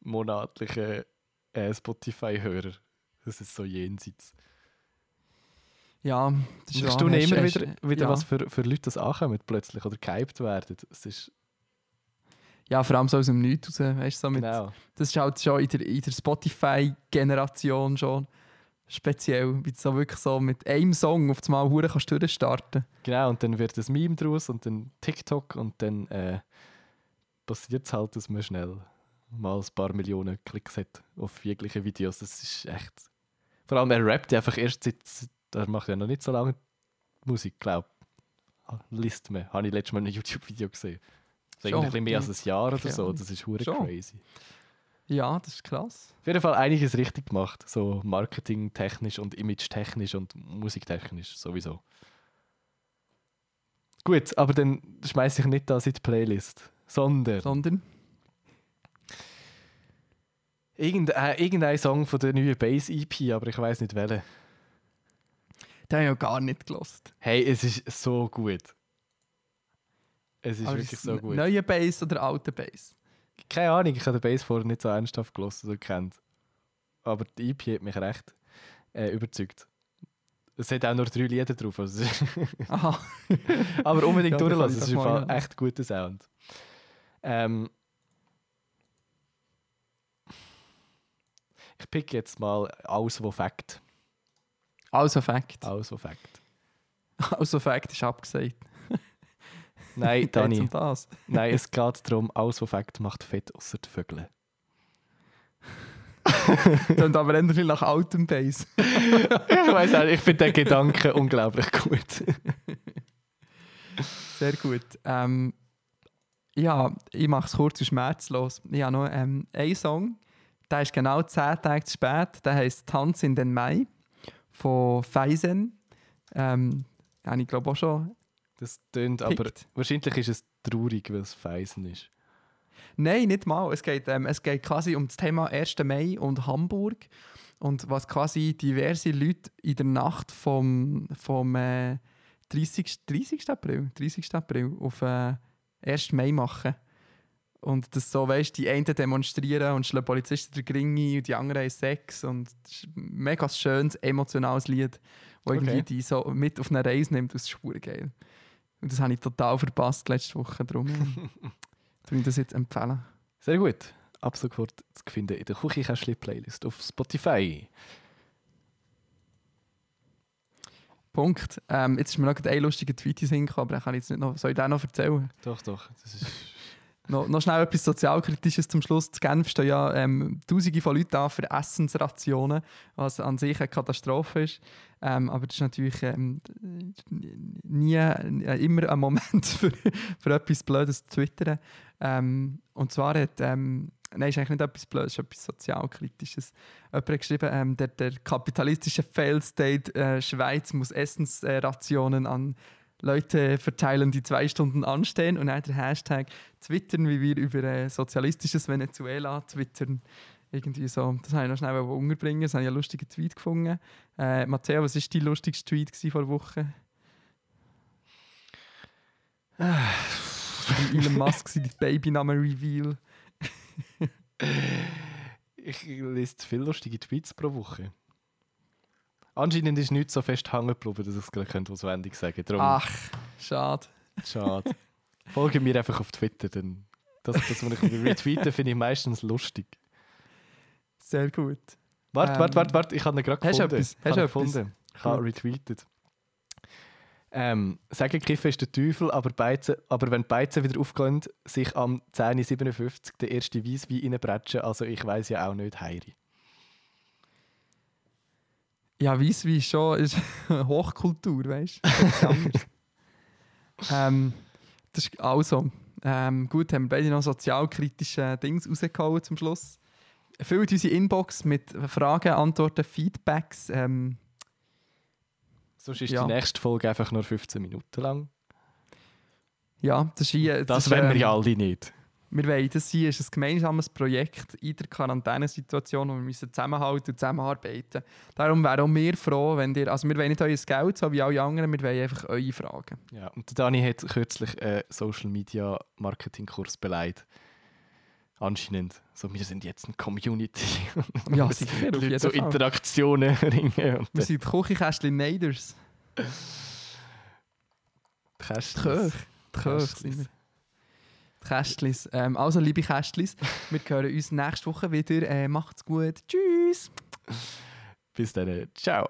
monatlichen äh, Spotify-Hörer. Das ist so jenseits. ja, das ist staune Hast- immer wieder, wieder ja. was für, für Leute das ankommen plötzlich oder gehypt werden. Es ist, Ja, vor allem so aus dem Nichts raus, weißt du, so mit, genau. das ist halt schon in der, in der Spotify-Generation schon speziell, wie du so wirklich so mit einem Song auf das Mal hure kannst du durchstarten. genau. Und dann wird ein Meme draus und dann TikTok und dann äh, passiert es halt, dass man schnell mal ein paar Millionen Klicks hat auf jegliche Videos. Das ist echt. Vor allem er rappt ja einfach erst seit, er macht ja noch nicht so lange Musik, glaube ich. Liest man. Habe ich letztes Mal in einem YouTube-Video gesehen. Irgendwie ein bisschen mehr als ein Jahr oder so. Das ist hure crazy. Ja, das ist krass. Auf jeden Fall einiges richtig gemacht. So marketingtechnisch und image-technisch und musiktechnisch sowieso. Gut, aber dann schmeiße ich nicht das in die Playlist. Sondern Sondern, Irgendein, äh, irgendein Song von der neuen Bass-EP, aber ich weiß nicht welchen. Den habe ich ja gar nicht gelost. Hey, es ist so gut. Es ist wirklich so gut. Neue Bass oder alte Bass? Keine Ahnung, ich habe den Bass vorher nicht so ernsthaft gelost oder kennt. Aber die EP hat mich recht äh, überzeugt. Es hat auch nur drei Lieder drauf. Also aber unbedingt Ja, durchlassen, es das ist hören. echt guter Sound. Ähm, ich pick jetzt mal aus, wo Fact. Also Fact. Aus, wo Fact. Also Fact ist abgesagt. Nein, Dani. um das? Nein, es geht darum, aus, wo Fact macht Fett außer die Vögel. Dann aber endlich nach altem Bass. ich weiß auch, ich finde den Gedanken unglaublich gut. Sehr gut. Ähm, ja, ich mache es kurz und schmerzlos. Ich habe noch ähm, einen Song, der ist genau 10 Tage zu spät. Der heißt Tanz in den Mai von Feisen. Ähm, habe ich glaube auch schon Das tönt aber. Wahrscheinlich ist es traurig, weil es Feisen ist. Nein, nicht mal. Es geht, ähm, es geht quasi um das Thema 1. Mai und Hamburg. Und was quasi diverse Leute in der Nacht vom, vom äh, 30. 30. April, 30. April auf äh, 1. Mai machen. Und das so, weißt die einen demonstrieren und schlagen Polizisten den Gringi und die anderen haben Sex. Und das ist ein mega schönes, emotionales Lied, das irgendwie Okay. die so mit auf eine Reise nimmt. Das ist geil. Und das habe ich total verpasst letzte Woche. Darum ähm, tue ich das jetzt empfehlen. Sehr gut. Ab sofort zu finden in der Küchenkästchen-Playlist auf Spotify. Punkt. Ähm, jetzt ist mir noch ein lustiger Tweet in aber den kann ich jetzt nicht noch, soll ich den noch erzählen? Doch, doch. Das ist Noch, noch schnell etwas Sozialkritisches zum Schluss. In Genf stehen ja ähm, Tausende von Leuten an für Essensrationen, was an sich eine Katastrophe ist. Ähm, aber das ist natürlich ähm, nie, äh, immer ein Moment für, für etwas Blödes zu twittern. Ähm, und zwar hat, ähm, nein, ist eigentlich nicht etwas Blödes, es ist etwas Sozialkritisches. Jemand hat geschrieben, ähm, der, der kapitalistische Fail State äh, Schweiz muss Essensrationen an Leute verteilen, die zwei Stunden anstehen und auch der Hashtag twittern, wie wir über äh, sozialistisches Venezuela twittern. Irgendwie so. Das habe ich noch schnell unterbringen. Das habe ich einen lustigen Tweet gefunden. Äh, Matteo, was war dein lustigste Tweet vor der Woche? Von Elon Musk sein Babynamen-Reveal. Ich lese viele lustige Tweets pro Woche. Anscheinend ist nichts so fest hängen geblieben, dass ich es gleich auswendig sagen könnte. Ach, schade. schade. Folge mir einfach auf Twitter. Dann das, das, was ich retweete, finde ich meistens lustig. Sehr gut. Warte, Ähm, warte, warte, warte, ich habe ihn gerade hast du gefunden. etwas? Ich Hast habe ihn gefunden. Ich habe retweetet. Ähm, sagen, Kiffen ist der Teufel, aber, Beizen, aber wenn die Beizen wieder aufgehen, sich am 10.57 der erste Weisswein reinbretschen, also ich weiß ja auch nicht, Heiri. Ja, Weisswein ist schon ist Hochkultur, weißt du? ähm, das ist also. Ähm, gut, haben wir beide noch sozialkritische Dings rausgehauen zum Schluss. Füllt unsere Inbox mit Fragen, Antworten, Feedbacks. Ähm, Sonst ist Ja. die nächste Folge einfach nur 15 Minuten lang. ja, das ist hier. Das ist, wollen wir ähm, ja alle nicht. Wir wollen, das hier ist ein gemeinsames Projekt in der Quarantänesituation, wo wir müssen zusammenhalten und zusammenarbeiten. Darum wären auch wir froh, wenn ihr, also wir wollen nicht euer Geld, so wie alle anderen, wir wollen einfach eure Fragen. Ja, und Dani hat kürzlich einen Social Media Marketing Kurs beleidigt. Anscheinend. So, wir sind jetzt eine Community. Ja, sicher, auf Leute jeden so Fall. Interaktionen ringen. Und Wir sind die Küchenkästchen Naders. die Die Kästchen. Die Köch sind wir. Kästlis. Ähm, also, liebe Kästlis, wir hören uns nächste Woche wieder. Äh, macht's gut. Tschüss. Bis dann. Ciao.